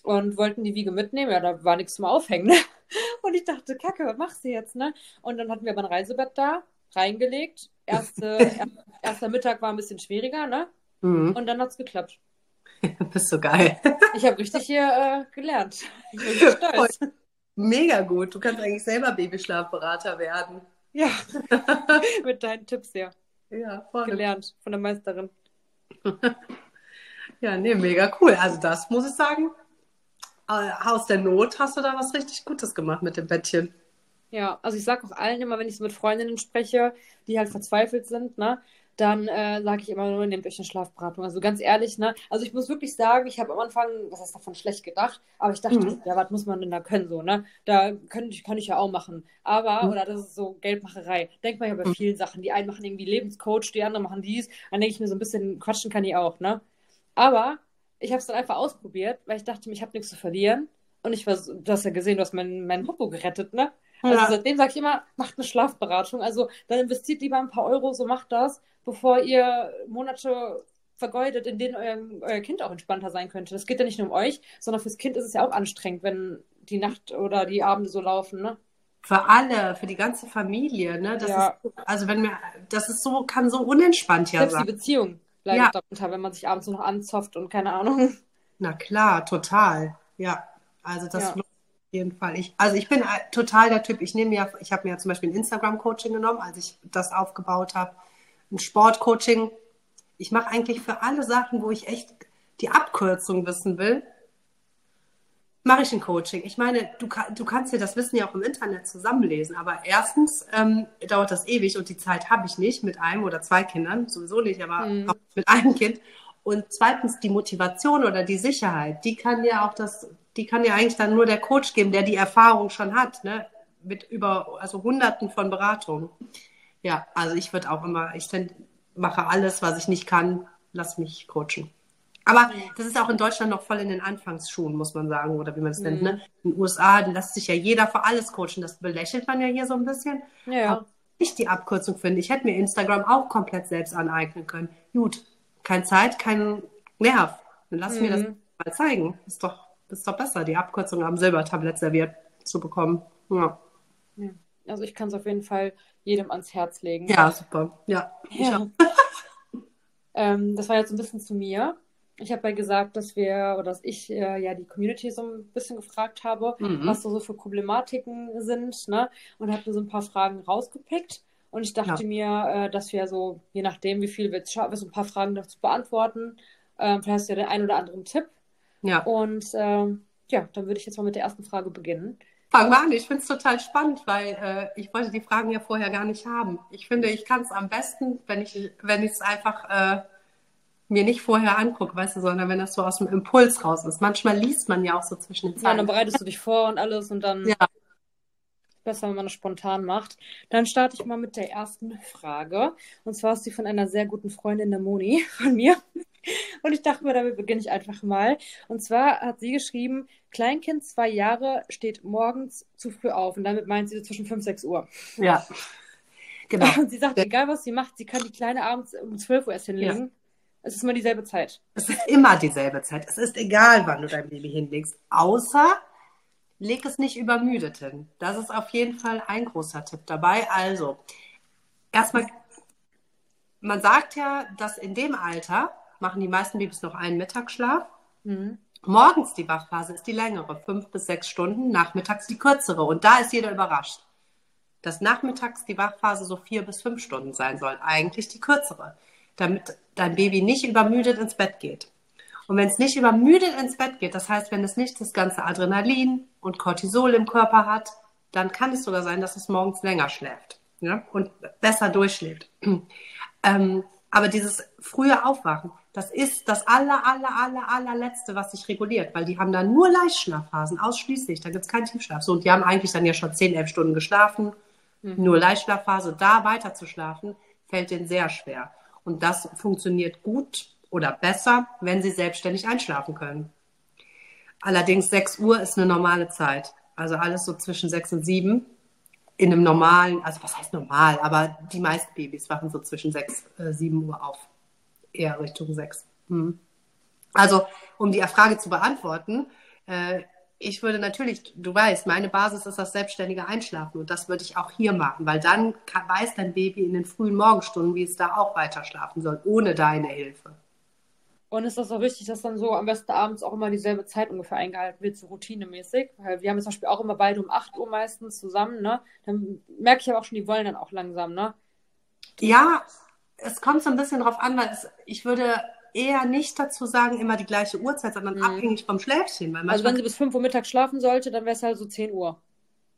Und wollten die Wiege mitnehmen. Ja, da war nichts zum Aufhängen, ne? Und ich dachte, Kacke, was machst du jetzt, ne? Und dann hatten wir aber ein Reisebett da, reingelegt. Erste, er, erster Mittag war ein bisschen schwieriger, ne? Mhm. Und dann hat es geklappt. Bist so geil. Ich habe richtig hier äh, gelernt. Ich bin stolz. Mega gut. Du kannst eigentlich selber Babyschlafberater werden. Ja, mit deinen Tipps, ja. Ja, voll. Gelernt von der Meisterin. ja, nee, mega cool. Also das muss ich sagen, äh, aus der Not hast du da was richtig Gutes gemacht mit dem Bettchen. Ja, also ich sage auch allen immer, wenn ich so mit Freundinnen spreche, die halt verzweifelt sind, ne, dann äh, sage ich immer nur, nehmt euch eine Schlafberatung. Also ganz ehrlich, ne? Also ich muss wirklich sagen, ich habe am Anfang, was ist davon schlecht gedacht, aber ich dachte, mhm. ja, was muss man denn da können, so, ne? Da könnte ich, kann ich ja auch machen. Aber, mhm. oder das ist so Geldmacherei. Denkt man ja bei mhm. vielen Sachen. Die einen machen irgendwie Lebenscoach, die anderen machen dies. Dann denke ich mir so ein bisschen, quatschen kann ich auch, ne? Aber ich habe es dann einfach ausprobiert, weil ich dachte, ich habe nichts zu verlieren. Und ich war, du hast ja gesehen, du hast meinen mein Popo gerettet, ne? Also ja. seitdem sage ich immer, macht eine Schlafberatung. Also dann investiert lieber ein paar Euro, so macht das, bevor ihr Monate vergeudet, in denen euer, euer Kind auch entspannter sein könnte. Das geht ja nicht nur um euch, sondern fürs Kind ist es ja auch anstrengend, wenn die Nacht oder die Abende so laufen, ne? Für alle, für die ganze Familie, ne? Das ja. ist, also wenn mir, das ist so, kann so unentspannt ja Selbst sein. die Beziehung leidet ja. darunter, wenn man sich abends nur noch anzopft und keine Ahnung. Na klar, total. Ja. Also das ja. auf jeden Fall. Ich, also ich bin total der Typ, ich nehme ja, ich habe mir ja zum Beispiel ein Instagram-Coaching genommen, als ich das aufgebaut habe ein Sportcoaching. Ich mache eigentlich für alle Sachen, wo ich echt die Abkürzung wissen will, mache ich ein Coaching. Ich meine, du, du kannst dir das Wissen ja auch im Internet zusammenlesen, aber erstens ähm, dauert das ewig und die Zeit habe ich nicht mit einem oder zwei Kindern, sowieso nicht, aber mhm. mit einem Kind. Und zweitens die Motivation oder die Sicherheit, die kann ja auch das, die kann ja eigentlich dann nur der Coach geben, der die Erfahrung schon hat, ne? mit über also Hunderten von Beratungen. Ja, also ich würde auch immer, ich mache alles, was ich nicht kann, lass mich coachen. Aber das ist auch in Deutschland noch voll in den Anfangsschuhen, muss man sagen, oder wie man es mhm. nennt. Ne? In den USA lässt sich ja jeder für alles coachen. Das belächelt man ja hier so ein bisschen. Ja. Aber ich die Abkürzung finde. Ich hätte mir Instagram auch komplett selbst aneignen können. Gut, keine Zeit, kein Nerv. Dann lass mhm. mir das mhm. mal zeigen. Ist doch, ist doch besser, die Abkürzung am Silbertablett serviert zu bekommen. Ja. ja. Also ich kann es auf jeden Fall jedem ans Herz legen. Ja, super. Ja. ja. ähm, das war jetzt ein bisschen zu mir. Ich habe ja gesagt, dass wir oder dass ich äh, ja die Community so ein bisschen gefragt habe, mhm. was so, so für Problematiken sind, ne? Und habe mir so ein paar Fragen rausgepickt. Und ich dachte ja. mir, äh, dass wir so, je nachdem, wie viel wir jetzt schaffen, so ein paar Fragen noch zu beantworten. Ähm, vielleicht hast du ja den einen oder anderen Tipp. Ja. Und ähm, ja, dann würde ich jetzt mal mit der ersten Frage beginnen. Fang mal an, ich finde es total spannend, weil äh, ich wollte die Fragen ja vorher gar nicht haben. Ich finde, ich kann es am besten, wenn ich wenn ich es einfach äh, mir nicht vorher angucke, weißt du, sondern wenn das so aus dem Impuls raus ist. Manchmal liest man ja auch so zwischen den Ja, Zeilen. dann bereitest du dich vor und alles und dann Ja. besser, wenn man das spontan macht. Dann starte ich mal mit der ersten Frage. Und zwar ist die von einer sehr guten Freundin der Moni von mir. Und ich dachte mir, damit beginne ich einfach mal. Und zwar hat sie geschrieben, Kleinkind zwei Jahre steht morgens zu früh auf. Und damit meint sie so zwischen 5, 6 Uhr. Ja. Genau. Und sie sagt, egal was sie macht, sie kann die Kleine abends um 12 Uhr erst hinlegen. Es ist immer dieselbe Zeit. Es ist immer dieselbe Zeit. Es ist egal, wann du dein Baby hinlegst. Außer leg es nicht übermüdet hin. Das ist auf jeden Fall ein großer Tipp dabei. Also, erstmal, man sagt ja, dass in dem Alter machen die meisten Babys noch einen Mittagsschlaf. Mhm. Morgens die Wachphase ist die längere, fünf bis sechs Stunden, nachmittags die kürzere. Und da ist jeder überrascht. Dass nachmittags die Wachphase so vier bis fünf Stunden sein soll, eigentlich die kürzere, damit dein Baby nicht übermüdet ins Bett geht. Und wenn es nicht übermüdet ins Bett geht, das heißt, wenn es nicht das ganze Adrenalin und Cortisol im Körper hat, dann kann es sogar sein, dass es morgens länger schläft ja? und besser durchschläft. Ähm, aber dieses frühe Aufwachen, das ist das aller, aller, aller, allerletzte, was sich reguliert, weil die haben dann nur Leichtschlafphasen, ausschließlich, da gibt es keinen Tiefschlaf. So, und die haben eigentlich dann ja schon 10, 11 Stunden geschlafen, nur Leichtschlafphase, da weiter zu schlafen, fällt denen sehr schwer. Und das funktioniert gut oder besser, wenn sie selbstständig einschlafen können. Allerdings 6 Uhr ist eine normale Zeit. Also alles so zwischen 6 und 7 in einem normalen, also was heißt normal, aber die meisten Babys wachen so zwischen 6, äh, 7 Uhr auf. Eher Richtung 6. Hm. Also, um die Frage zu beantworten, äh, ich würde natürlich, du weißt, meine Basis ist das selbstständige Einschlafen und das würde ich auch hier machen, weil dann kann, weiß dein Baby in den frühen Morgenstunden, wie es da auch weiter schlafen soll, ohne deine Hilfe. Und ist das auch wichtig, dass dann so am besten abends auch immer dieselbe Zeit ungefähr eingehalten wird, so routinemäßig? Weil wir haben zum Beispiel auch immer beide um 8 Uhr meistens zusammen, ne? Dann merke ich aber auch schon, die wollen dann auch langsam, ne? Ja, es kommt so ein bisschen drauf an, weil es, ich würde eher nicht dazu sagen, immer die gleiche Uhrzeit, sondern Mhm. abhängig vom Schläfchen. Also wenn sie bis 5 Uhr mittags schlafen sollte, dann wäre es halt so 10 Uhr.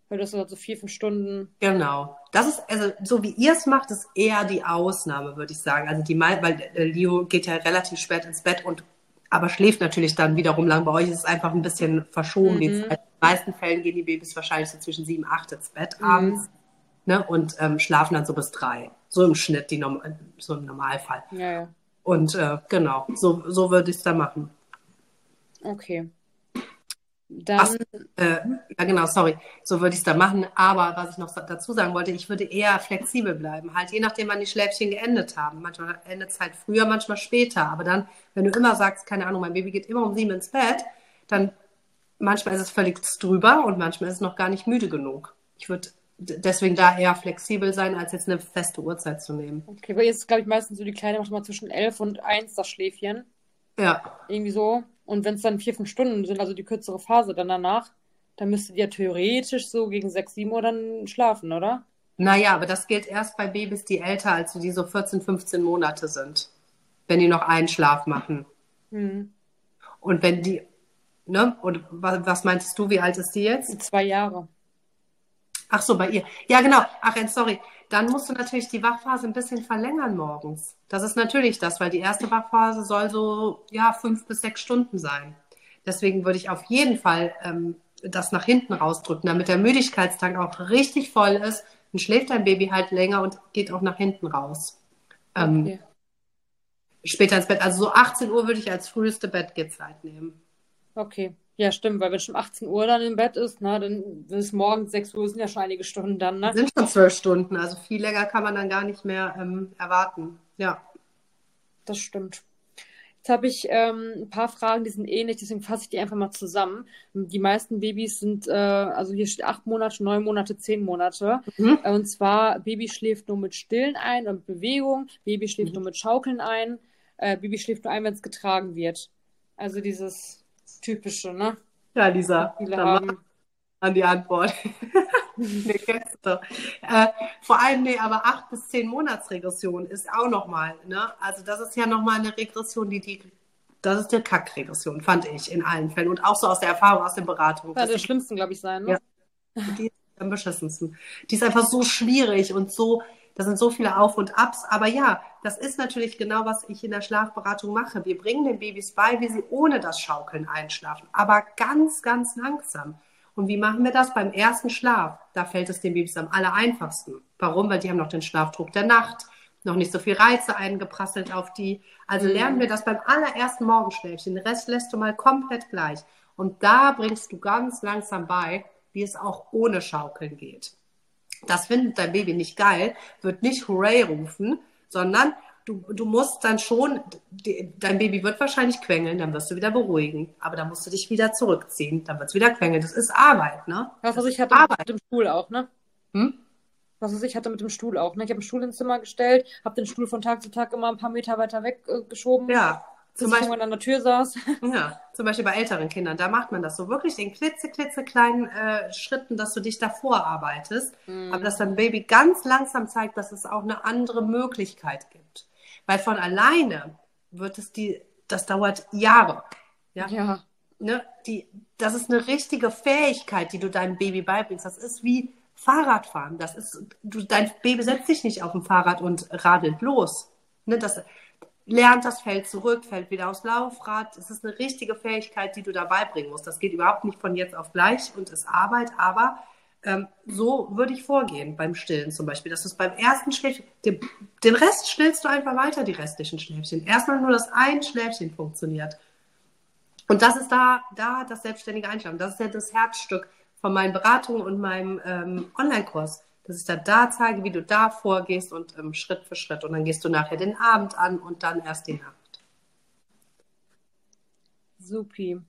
Weil das sind halt so 4, 5 Stunden. genau. Das ist, also so wie ihr es macht, ist eher die Ausnahme, würde ich sagen. Also die mei- weil äh, Leo geht ja relativ spät ins Bett und aber schläft natürlich dann wiederum lang. Bei euch ist es einfach ein bisschen verschoben, Mhm. In den meisten Fällen gehen die Babys wahrscheinlich so zwischen sieben, acht ins Bett Mhm. Ne, und ähm, schlafen dann so bis drei. So im Schnitt, die Norm so im Normalfall. Ja, ja. Und äh, genau, so, so würde ich es da machen. Okay. Dann, Was- Äh, ja, genau, sorry. So würde ich es da machen. Aber was ich noch dazu sagen wollte, ich würde eher flexibel bleiben. Halt je nachdem, wann die Schläfchen geendet haben. Manchmal endet es halt früher, manchmal später. Aber dann, wenn du immer sagst, keine Ahnung, mein Baby geht immer um sieben ins Bett, dann manchmal ist es völlig drüber und manchmal ist es noch gar nicht müde genug. Ich würde deswegen da eher flexibel sein, als jetzt eine feste Uhrzeit zu nehmen. okay, weil jetzt glaube ich meistens so die Kleine macht mal zwischen 11 und 1 das Schläfchen. Ja, Irgendwie so. Und wenn es dann 4, 5 Stunden sind, also die kürzere Phase dann danach, dann müsste die ja theoretisch so gegen 6, 7 Uhr dann schlafen, oder? Naja, aber das gilt erst bei Babys, die älter als die so 14, 15 Monate sind. Wenn die noch einen Schlaf machen. Hm. Und wenn die, ne? Und was, was meintest du, wie alt ist die jetzt? Zwei Jahre. Ach so, bei ihr. Ja, genau. Ach, sorry. Dann musst du natürlich die Wachphase ein bisschen verlängern morgens. Das ist natürlich das, weil die erste Wachphase soll so, ja, fünf bis sechs Stunden sein. Deswegen würde ich auf jeden Fall ähm, das nach hinten rausdrücken, damit der Müdigkeitstank auch richtig voll ist. Dann schläft dein Baby halt länger und geht auch nach hinten raus. Ähm, Okay. Später ins Bett. Also so 18 Uhr würde ich als früheste Bettgehzeit nehmen. Okay. Ja, stimmt, weil wenn schon 18 Uhr dann im Bett ist, ne, dann bis morgens 6 Uhr sind ja schon einige Stunden dann, ne? Sind schon zwölf Stunden, also viel länger kann man dann gar nicht mehr ähm, erwarten. Ja. Das stimmt. Jetzt habe ich ähm, ein paar Fragen, die sind ähnlich, deswegen fasse ich die einfach mal zusammen. Die meisten Babys sind, äh, also hier steht acht Monate, neun Monate, zehn Monate. Mhm. Äh, Und zwar, Baby schläft nur mit Stillen ein und Bewegung, Baby schläft Mhm. nur mit Schaukeln ein, äh, Baby schläft nur ein, wenn es getragen wird. Also dieses typische, ne? Ja, Lisa, dann an die Antwort. nee. Äh, vor allem, nee, aber acht bis zehn Monatsregression ist auch nochmal, ne? Also das ist ja nochmal eine Regression, die die, das ist die Kackregression, fand ich in allen Fällen. Und auch so aus der Erfahrung, aus den Beratungen. Das Das der schlimmsten, glaube ich, sein, ne? Ja. die ist am beschissensten. Die ist einfach so schwierig und so, Das sind so viele Auf und Abs. Aber ja, das ist natürlich genau, was ich in der Schlafberatung mache. Wir bringen den Babys bei, wie sie ohne das Schaukeln einschlafen. Aber ganz, ganz langsam. Und wie machen wir das? Beim ersten Schlaf, da fällt es den Babys am aller einfachsten. Warum? Weil die haben noch den Schlafdruck der Nacht, noch nicht so viel Reize eingeprasselt auf die. Also mhm. lernen wir das beim allerersten Morgenschläfchen. Den Rest lässt du mal komplett gleich. Und da bringst du ganz langsam bei, wie es auch ohne Schaukeln geht. Das findet dein Baby nicht geil, wird nicht Hooray rufen, sondern du, du musst dann schon, die, dein Baby wird wahrscheinlich quengeln, dann wirst du wieder beruhigen, aber dann musst du dich wieder zurückziehen, dann wird es wieder quengeln. Das ist Arbeit, ne? Das, was ich hatte Arbeit. mit dem Stuhl auch, ne? Hm? Was weiß ich hatte mit dem Stuhl auch, ne? Ich habe den Stuhl ins Zimmer gestellt, habe den Stuhl von Tag zu Tag immer ein paar Meter weiter weggeschoben. Äh, ja, zum Beispiel, an der Tür saß. Ja, zum Beispiel bei älteren Kindern, da macht man das so wirklich in klitze, klitze kleinen äh, Schritten, dass du dich davor arbeitest, mhm. aber dass dein Baby ganz langsam zeigt, dass es auch eine andere Möglichkeit gibt. Weil von alleine wird es die, das dauert Jahre. Ja. ja. Ne, die, das ist eine richtige Fähigkeit, die du deinem Baby beibringst. Das ist wie Fahrradfahren. Das ist, du, dein Baby setzt sich nicht auf ein Fahrrad und radelt los. Ne, das, lernt das, fällt zurück, fällt wieder aufs Laufrad. Es ist eine richtige Fähigkeit, die du dabei bringen musst. Das geht überhaupt nicht von jetzt auf gleich und ist Arbeit, aber ähm, so würde ich vorgehen beim Stillen zum Beispiel, du es beim ersten Schläfchen, den, den Rest stillst du einfach weiter, die restlichen Schläfchen. Erstmal nur das ein Schläfchen funktioniert. Und das ist da, da das selbstständige Einschlafen. Das ist ja das Herzstück von meinen Beratungen und meinem ähm, Online-Kurs dass ich dann da zeige, wie du da vorgehst und ähm, Schritt für Schritt. Und dann gehst du nachher den Abend an und dann erst die Nacht. Supi.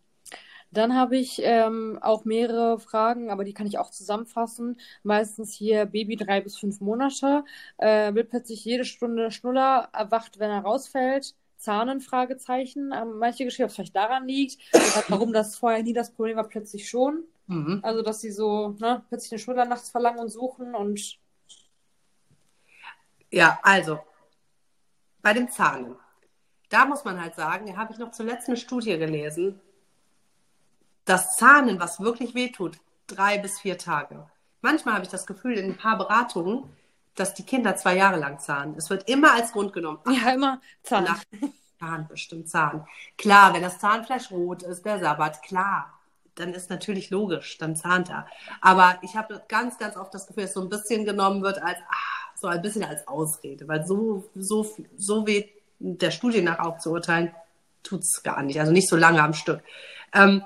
Dann habe ich ähm, auch mehrere Fragen, aber die kann ich auch zusammenfassen. Meistens hier Baby drei bis fünf Monate, äh, will plötzlich jede Stunde Schnuller, erwacht, wenn er rausfällt. Zahnen, Fragezeichen. Ähm, manche Geschichte, ob es vielleicht daran liegt, warum das vorher nie das Problem war, plötzlich schon. Mhm. Also, dass sie so ne, plötzlich eine Schulter nachts verlangen und suchen und. Ja, also, bei dem Zahnen. Da muss man halt sagen, da habe ich noch zuletzt eine Studie gelesen, das Zahnen, was wirklich wehtut, drei bis vier Tage. Manchmal habe ich das Gefühl, in ein paar Beratungen, dass die Kinder zwei Jahre lang zahnen. Es wird immer als Grund genommen. Ja, immer Zahn. Zahn, bestimmt Zahn. Klar, wenn das Zahnfleisch rot ist, der Sabbat, klar dann ist natürlich logisch, dann zahnt er. Aber ich habe ganz, ganz oft das Gefühl, dass so ein bisschen genommen wird als, ah, so ein bisschen als Ausrede, weil so, so, so weh der Studie nach auch zu urteilen, tut es gar nicht. Also nicht so lange am Stück. Ähm,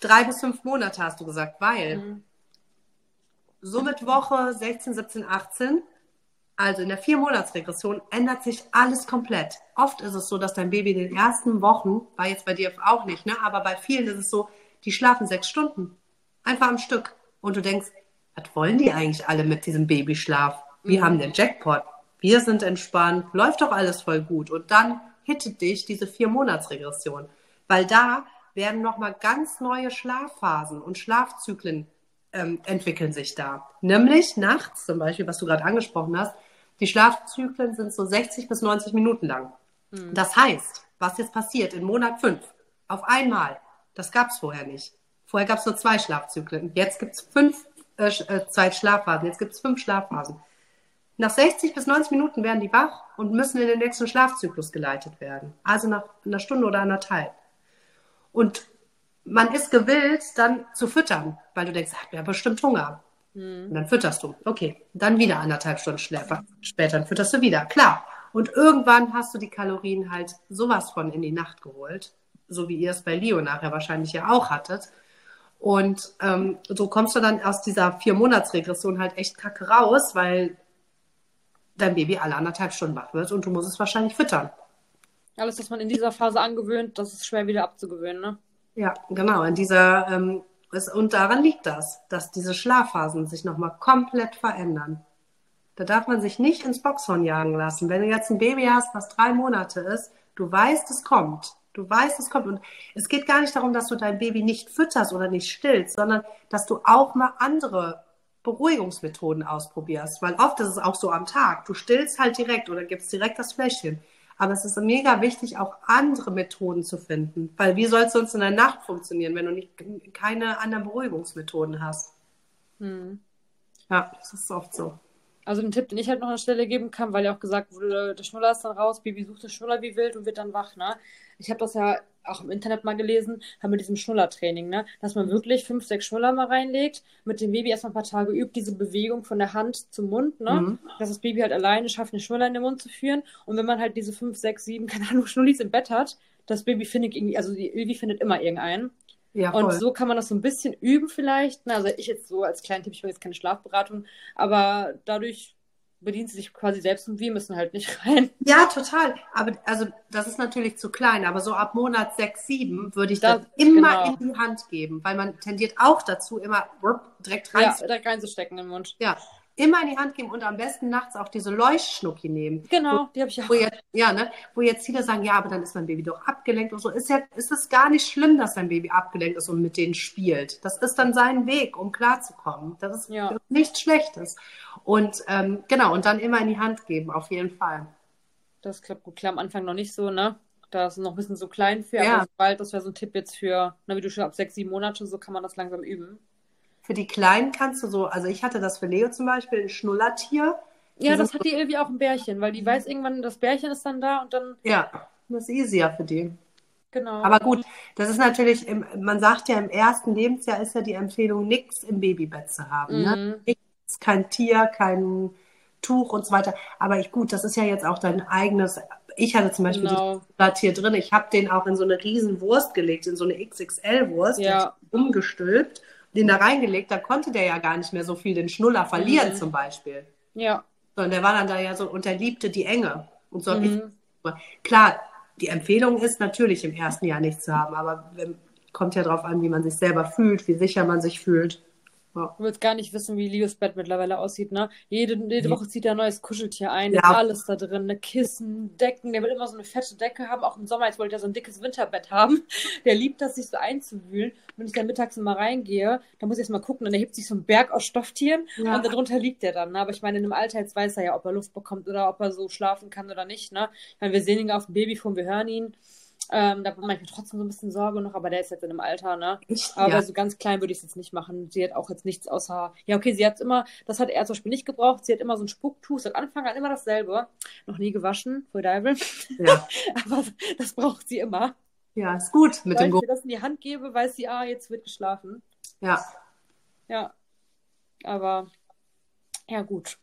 drei bis fünf Monate hast du gesagt, weil mhm. so mit Woche 16, 17, 18, also in der Vier-Monats-Regression, ändert sich alles komplett. Oft ist es so, dass dein Baby in den ersten Wochen, war jetzt bei dir auch nicht, ne? aber bei vielen ist es so, die schlafen sechs Stunden. Einfach am Stück. Und du denkst, was wollen die eigentlich alle mit diesem Babyschlaf? Wir mhm. haben den Jackpot. Wir sind entspannt. Läuft doch alles voll gut. Und dann hittet dich diese Vier-Monats-Regression. Weil da werden nochmal ganz neue Schlafphasen und Schlafzyklen ähm, entwickeln sich da. Nämlich nachts zum Beispiel, was du gerade angesprochen hast, die Schlafzyklen sind so 60 bis 90 Minuten lang. Mhm. Das heißt, was jetzt passiert in Monat 5, auf einmal das gab es vorher nicht. Vorher gab es nur zwei Schlafzyklen. Jetzt gibt es fünf äh, äh, zwei Schlafphasen. Jetzt gibt es fünf Schlafphasen. Nach 60 bis 90 Minuten werden die wach und müssen in den nächsten Schlafzyklus geleitet werden. Also nach einer Stunde oder anderthalb. Und man ist gewillt, dann zu füttern, weil du denkst, ach, ja bestimmt Hunger. Mhm. Und dann fütterst du. Okay, dann wieder anderthalb Stunden später, dann fütterst du wieder. Klar. Und irgendwann hast du die Kalorien halt sowas von in die Nacht geholt so wie ihr es bei Leo nachher wahrscheinlich ja auch hattet. Und ähm, so kommst du dann aus dieser Vier-Monats-Regression halt echt kacke raus, weil dein Baby alle anderthalb Stunden wach wird und du musst es wahrscheinlich füttern. Alles, was man in dieser Phase angewöhnt, das ist schwer wieder abzugewöhnen, ne? Ja, genau. In dieser, ähm, ist, und daran liegt das, dass diese Schlafphasen sich nochmal komplett verändern. Da darf man sich nicht ins Boxhorn jagen lassen. Wenn du jetzt ein Baby hast, was drei Monate ist, du weißt, es kommt. Du weißt, es kommt. Und es geht gar nicht darum, dass du dein Baby nicht fütterst oder nicht stillst, sondern dass du auch mal andere Beruhigungsmethoden ausprobierst. Weil oft ist es auch so am Tag. Du stillst halt direkt oder gibst direkt das Fläschchen. Aber es ist mega wichtig, auch andere Methoden zu finden. Weil wie soll es sonst in der Nacht funktionieren, wenn du nicht, keine anderen Beruhigungsmethoden hast? Hm. Ja, das ist oft so. Also den Tipp, den ich halt noch an der Stelle geben kann, weil ja auch gesagt wurde, der Schnuller ist dann raus, Baby sucht den Schnuller wie wild und wird dann wach, ne? Ich habe das ja auch im Internet mal gelesen, haben mit diesem Schnullertraining, ne? Dass man wirklich fünf, sechs Schnuller mal reinlegt, mit dem Baby erstmal ein paar Tage übt, diese Bewegung von der Hand zum Mund, ne? Mhm. Dass das Baby halt alleine schafft, den Schnuller in den Mund zu führen. Und wenn man halt diese fünf, sechs, sieben, keine Ahnung, Schnullis im Bett hat, das Baby findet irgendwie, also die Ilvi findet immer irgendeinen. Ja, und so kann man das so ein bisschen üben vielleicht. Also ich jetzt so als kleinen Tipp, ich will jetzt keine Schlafberatung, aber dadurch bedient sie sich quasi selbst und wir müssen halt nicht rein. Ja, total. Aber also das ist natürlich zu klein, aber so ab Monat 6, 7 würde ich das, das immer genau. in die Hand geben, weil man tendiert auch dazu, immer direkt rein ja, direkt reinzustecken im Mund. Ja, immer in die Hand geben und am besten nachts auch diese Leuchtschnucki nehmen. Genau, die habe ich auch. Wo jetzt, ja, ne, wo jetzt viele sagen, ja, aber dann ist mein Baby doch abgelenkt und so. Ist ja, ist es gar nicht schlimm, dass dein Baby abgelenkt ist und mit denen spielt. Das ist dann sein Weg, um klarzukommen. Das ist, ja. das ist nichts Schlechtes. Und ähm, genau, und dann immer in die Hand geben, auf jeden Fall. Das klappt gut. Klar, am Anfang noch nicht so, ne? Da ist noch ein bisschen so klein für, ja. aber bald, das wäre so ein Tipp jetzt für, na, wie du schon ab sechs, sieben Monate, so kann man das langsam üben. Für die Kleinen kannst du so, also ich hatte das für Leo zum Beispiel, ein Schnullertier. Ja, das hat die irgendwie auch ein Bärchen, weil die weiß irgendwann, das Bärchen ist dann da und dann. Ja, das ist easier für die. Genau. Aber gut, das ist natürlich, im, man sagt ja, im ersten Lebensjahr ist ja die Empfehlung, nichts im Babybett zu haben. Ne? Mhm. Ne? Nichts, kein Tier, kein Tuch und so weiter. Aber ich, gut, das ist ja jetzt auch dein eigenes. Ich hatte zum Beispiel genau. das hier drin. Ich habe den auch in so eine riesen Wurst gelegt, in so eine XXL-Wurst, ja. umgestülpt den da reingelegt, da konnte der ja gar nicht mehr so viel den Schnuller verlieren mhm. zum Beispiel. Ja. Sondern der war dann da ja so und der liebte die Enge. Und so mhm. klar, die Empfehlung ist natürlich im ersten Jahr nichts zu haben, aber kommt ja darauf an, wie man sich selber fühlt, wie sicher man sich fühlt. Ja. Du willst gar nicht wissen, wie Leos Bett mittlerweile aussieht, ne? Jede, jede Woche zieht er ein neues Kuscheltier ein, ja. alles da drin, ne Kissen, Decken, der will immer so eine fette Decke haben, auch im Sommer, jetzt wollte er so ein dickes Winterbett haben. Der liebt das, sich so einzuwühlen. Wenn ich dann mittags immer reingehe, dann muss ich erst mal gucken, dann erhebt sich so ein Berg aus Stofftieren ja. und darunter liegt er dann, ne? Aber ich meine, in einem Alter jetzt weiß er ja, ob er Luft bekommt oder ob er so schlafen kann oder nicht, ne? Ich meine, wir sehen ihn auf dem Babyfon, wir hören ihn. Ähm, da mache ich mir trotzdem so ein bisschen Sorge noch, aber der ist jetzt in einem Alter, ne? Aber ja. so ganz klein würde ich es jetzt nicht machen. Sie hat auch jetzt nichts außer. Ja, okay, sie hat immer, das hat er zum Beispiel nicht gebraucht. Sie hat immer so ein Spucktuch, seit Anfang an immer dasselbe. Noch nie gewaschen, für Dival. Ja. aber das braucht sie immer. Ja, ist gut mit Weil dem Wenn ich das in die Hand gebe, weiß sie, ah, jetzt wird geschlafen. Ja. Ja. Aber, ja, gut.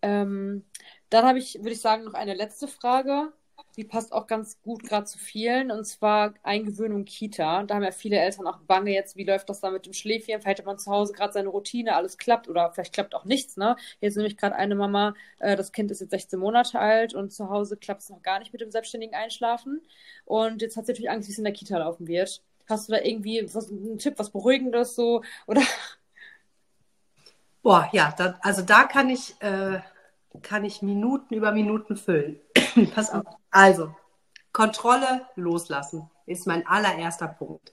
Ähm, dann habe ich, würde ich sagen, noch eine letzte Frage die passt auch ganz gut gerade zu vielen, und zwar Eingewöhnung Kita. Da haben ja viele Eltern auch Bange jetzt, wie läuft das da mit dem Schläfchen? Vielleicht hat man zu Hause gerade seine Routine, alles klappt oder vielleicht klappt auch nichts. Ne? Jetzt nämlich gerade eine Mama, äh, das Kind ist jetzt 16 Monate alt und zu Hause klappt es noch gar nicht mit dem selbstständigen Einschlafen. Und jetzt hat sie natürlich Angst, wie es in der Kita laufen wird. Hast du da irgendwie was, einen Tipp, was Beruhigendes so? Oder? Boah, ja, da, also da kann ich, äh, kann ich Minuten über Minuten füllen. Pass auf. Also, Kontrolle loslassen ist mein allererster Punkt.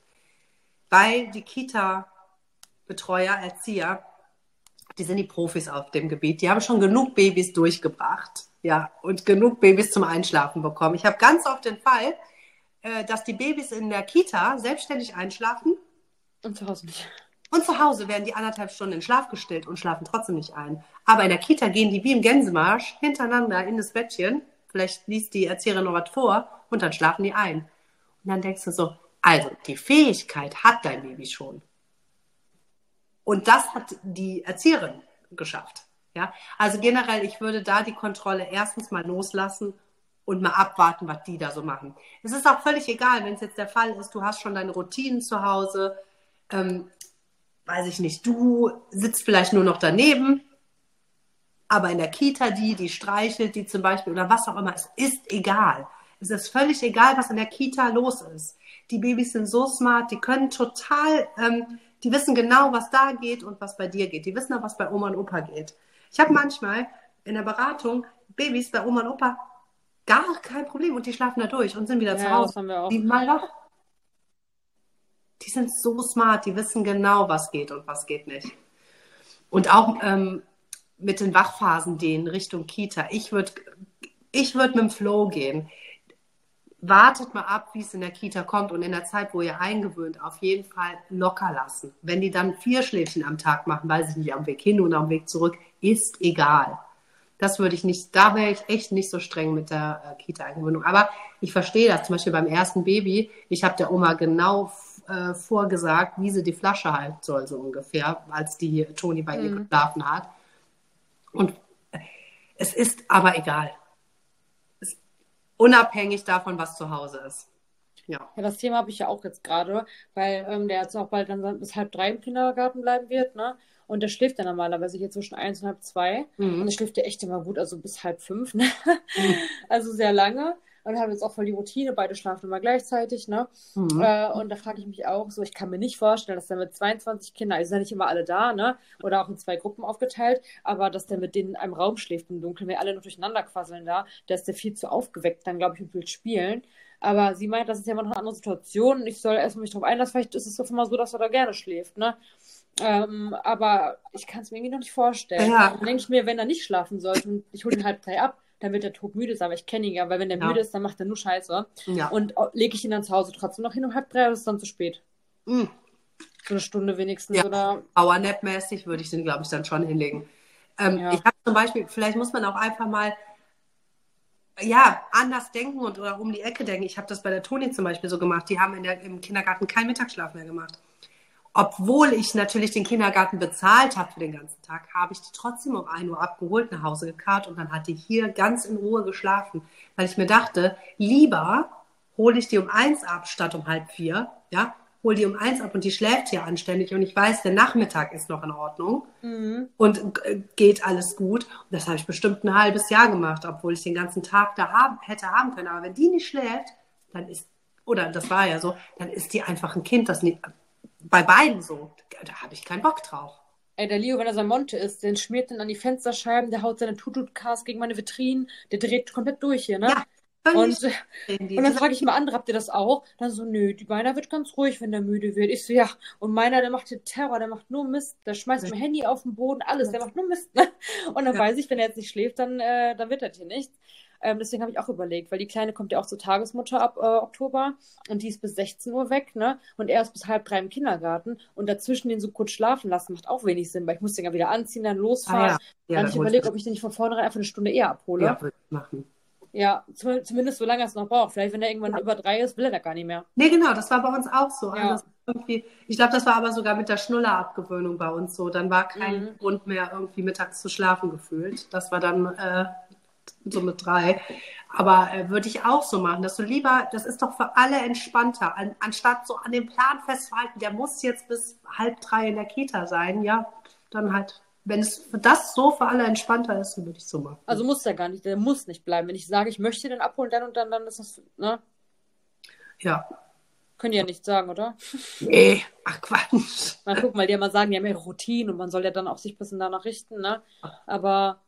Weil die Kita-Betreuer, Erzieher, die sind die Profis auf dem Gebiet. Die haben schon genug Babys durchgebracht. Ja, und genug Babys zum Einschlafen bekommen. Ich habe ganz oft den Fall, äh, dass die Babys in der Kita selbstständig einschlafen. Und zu Hause nicht. Und zu Hause werden die anderthalb Stunden in Schlaf gestellt und schlafen trotzdem nicht ein. Aber in der Kita gehen die wie im Gänsemarsch hintereinander in das Bettchen vielleicht liest die Erzieherin noch was vor und dann schlafen die ein. Und dann denkst du so, also die Fähigkeit hat dein Baby schon. Und das hat die Erzieherin geschafft. Ja, also generell, ich würde da die Kontrolle erstens mal loslassen und mal abwarten, was die da so machen. Es ist auch völlig egal, wenn es jetzt der Fall ist, du hast schon deine Routinen zu Hause, ähm, weiß ich nicht, du sitzt vielleicht nur noch daneben, aber in der Kita die, die streichelt, die zum Beispiel oder was auch immer, es ist egal. Es ist völlig egal, was in der Kita los ist. Die Babys sind so smart, die können total, ähm, die wissen genau, was da geht und was bei dir geht. Die wissen auch, was bei Oma und Opa geht. Ich habe manchmal in der Beratung Babys bei Oma und Opa gar kein Problem und die schlafen da durch und sind wieder ja, zu Hause. Das haben wir auch. Die mal wach. Die sind so smart, die wissen genau, was geht und was geht nicht. Und auch ähm, mit den Wachphasen gehen Richtung Kita. Ich würde ich würd mit dem Flow gehen. wartet mal ab, wie es in der Kita kommt und in der Zeit, wo ihr eingewöhnt, auf jeden Fall locker lassen. Wenn die dann vier Schläfchen am Tag machen, weiß ich nicht, am Weg hin und am Weg zurück, ist egal. Das würde ich nicht, da wäre ich echt nicht so streng mit der äh, Kita-Eingewöhnung. Aber ich verstehe das zum Beispiel beim ersten Baby. Ich habe der Oma genau äh, vorgesagt, wie sie die Flasche halten soll, so ungefähr, als die Toni bei mhm. ihr geschlafen hat. Und es ist aber egal. Ist unabhängig davon, was zu Hause ist. Ja. ja, das Thema habe ich ja auch jetzt gerade, weil ähm, der jetzt auch bald dann bis halb drei im Kindergarten bleiben wird, ne? Und der schläft dann normalerweise hier zwischen eins und halb zwei. Mhm. Und der schläft ja echt immer gut, also bis halb fünf, ne? Mhm. Also sehr lange. Und haben jetzt auch voll die Routine, beide schlafen immer gleichzeitig, ne? Mhm. Äh, und da frage ich mich auch so, ich kann mir nicht vorstellen, dass der mit 22 Kindern, also sind ja nicht immer alle da, ne? Oder auch in zwei Gruppen aufgeteilt, aber dass der mit denen in einem Raum schläft im Dunkeln, wir alle noch durcheinander quasseln da, der ist der viel zu aufgeweckt, dann glaube ich, und will spielen. Aber sie meint, das ist ja immer noch eine andere Situation. Ich soll erstmal mich darauf einlassen. Vielleicht ist es doch immer so, dass er da gerne schläft, ne? Ähm, aber ich kann es mir irgendwie noch nicht vorstellen. Ja. Dann denke ich mir, wenn er nicht schlafen sollte und ich hole ihn halb drei ab, dann wird er todmüde sein, aber ich kenne ihn ja, weil wenn der ja. müde ist, dann macht er nur Scheiße. Ja. Und lege ich ihn dann zu Hause trotzdem noch hin um halb drei oder ist es dann zu spät? Mhm. So eine Stunde wenigstens, ja. oder? Powernap-mäßig würde ich den, glaube ich, dann schon hinlegen. Ähm, ja. Ich habe zum Beispiel, vielleicht muss man auch einfach mal ja, anders denken und oder um die Ecke denken. Ich habe das bei der Toni zum Beispiel so gemacht. Die haben in der, im Kindergarten keinen Mittagsschlaf mehr gemacht obwohl ich natürlich den Kindergarten bezahlt habe für den ganzen Tag, habe ich die trotzdem um 1 Uhr abgeholt, nach Hause gekarrt und dann hat die hier ganz in Ruhe geschlafen, weil ich mir dachte, lieber hole ich die um eins ab statt um halb vier, ja, hol die um eins ab und die schläft hier anständig und ich weiß, der Nachmittag ist noch in Ordnung mhm. und äh, geht alles gut. Und das habe ich bestimmt ein halbes Jahr gemacht, obwohl ich den ganzen Tag da haben, hätte haben können. Aber wenn die nicht schläft, dann ist, oder das war ja so, dann ist die einfach ein Kind, das nicht, bei beiden so. Da habe ich keinen Bock drauf. Ey, der Leo, wenn er sein Monte ist, den schmiert dann an die Fensterscheiben, der haut seine Tutu-Cars gegen meine Vitrinen, der dreht komplett durch hier, ne? Ja. Und, und dann frage ich mal andere, habt ihr das auch? Dann so, nö, die meiner wird ganz ruhig, wenn der müde wird. Ich so, ja. Und meiner, der macht hier Terror, der macht nur Mist. Der schmeißt ja. mein Handy auf den Boden, alles. Der macht nur Mist. Ne? Und dann ja. weiß ich, wenn er jetzt nicht schläft, dann, äh, dann wird das hier nichts. Ähm, deswegen habe ich auch überlegt, weil die Kleine kommt ja auch zur Tagesmutter ab äh, Oktober und die ist bis 16 Uhr weg, ne? Und er ist bis halb drei im Kindergarten und dazwischen den so kurz schlafen lassen, macht auch wenig Sinn, weil ich muss den ja wieder anziehen, dann losfahren. Ah, ja. Ja, dann ich überlege, ob ich den nicht von vornherein einfach eine Stunde eher abhole. Ja, würde ich machen. Ja, zumindest solange er es noch braucht. Vielleicht, wenn er irgendwann ja. über drei ist, will er da gar nicht mehr. Nee, genau, das war bei uns auch so. Ja. Also ich glaube, das war aber sogar mit der Schnuller-Abgewöhnung bei uns so. Dann war kein mhm. Grund mehr, irgendwie mittags zu schlafen gefühlt. Das war dann äh, so mit drei. Aber äh, würde ich auch so machen, dass du lieber, das ist doch für alle entspannter, an, anstatt so an dem Plan festzuhalten, der muss jetzt bis halb drei in der Kita sein, ja, dann halt, wenn es für das so für alle entspannter ist, dann würde ich so machen. Also muss der gar nicht, der muss nicht bleiben. Wenn ich sage, ich möchte den abholen, dann und dann, dann ist das, ne? Ja. Können die ja nicht sagen, oder? Nee, ach Quatsch. Na guck mal, die ja mal sagen, die haben ihre Routine und man soll ja dann auch sich ein bisschen danach richten, ne? Aber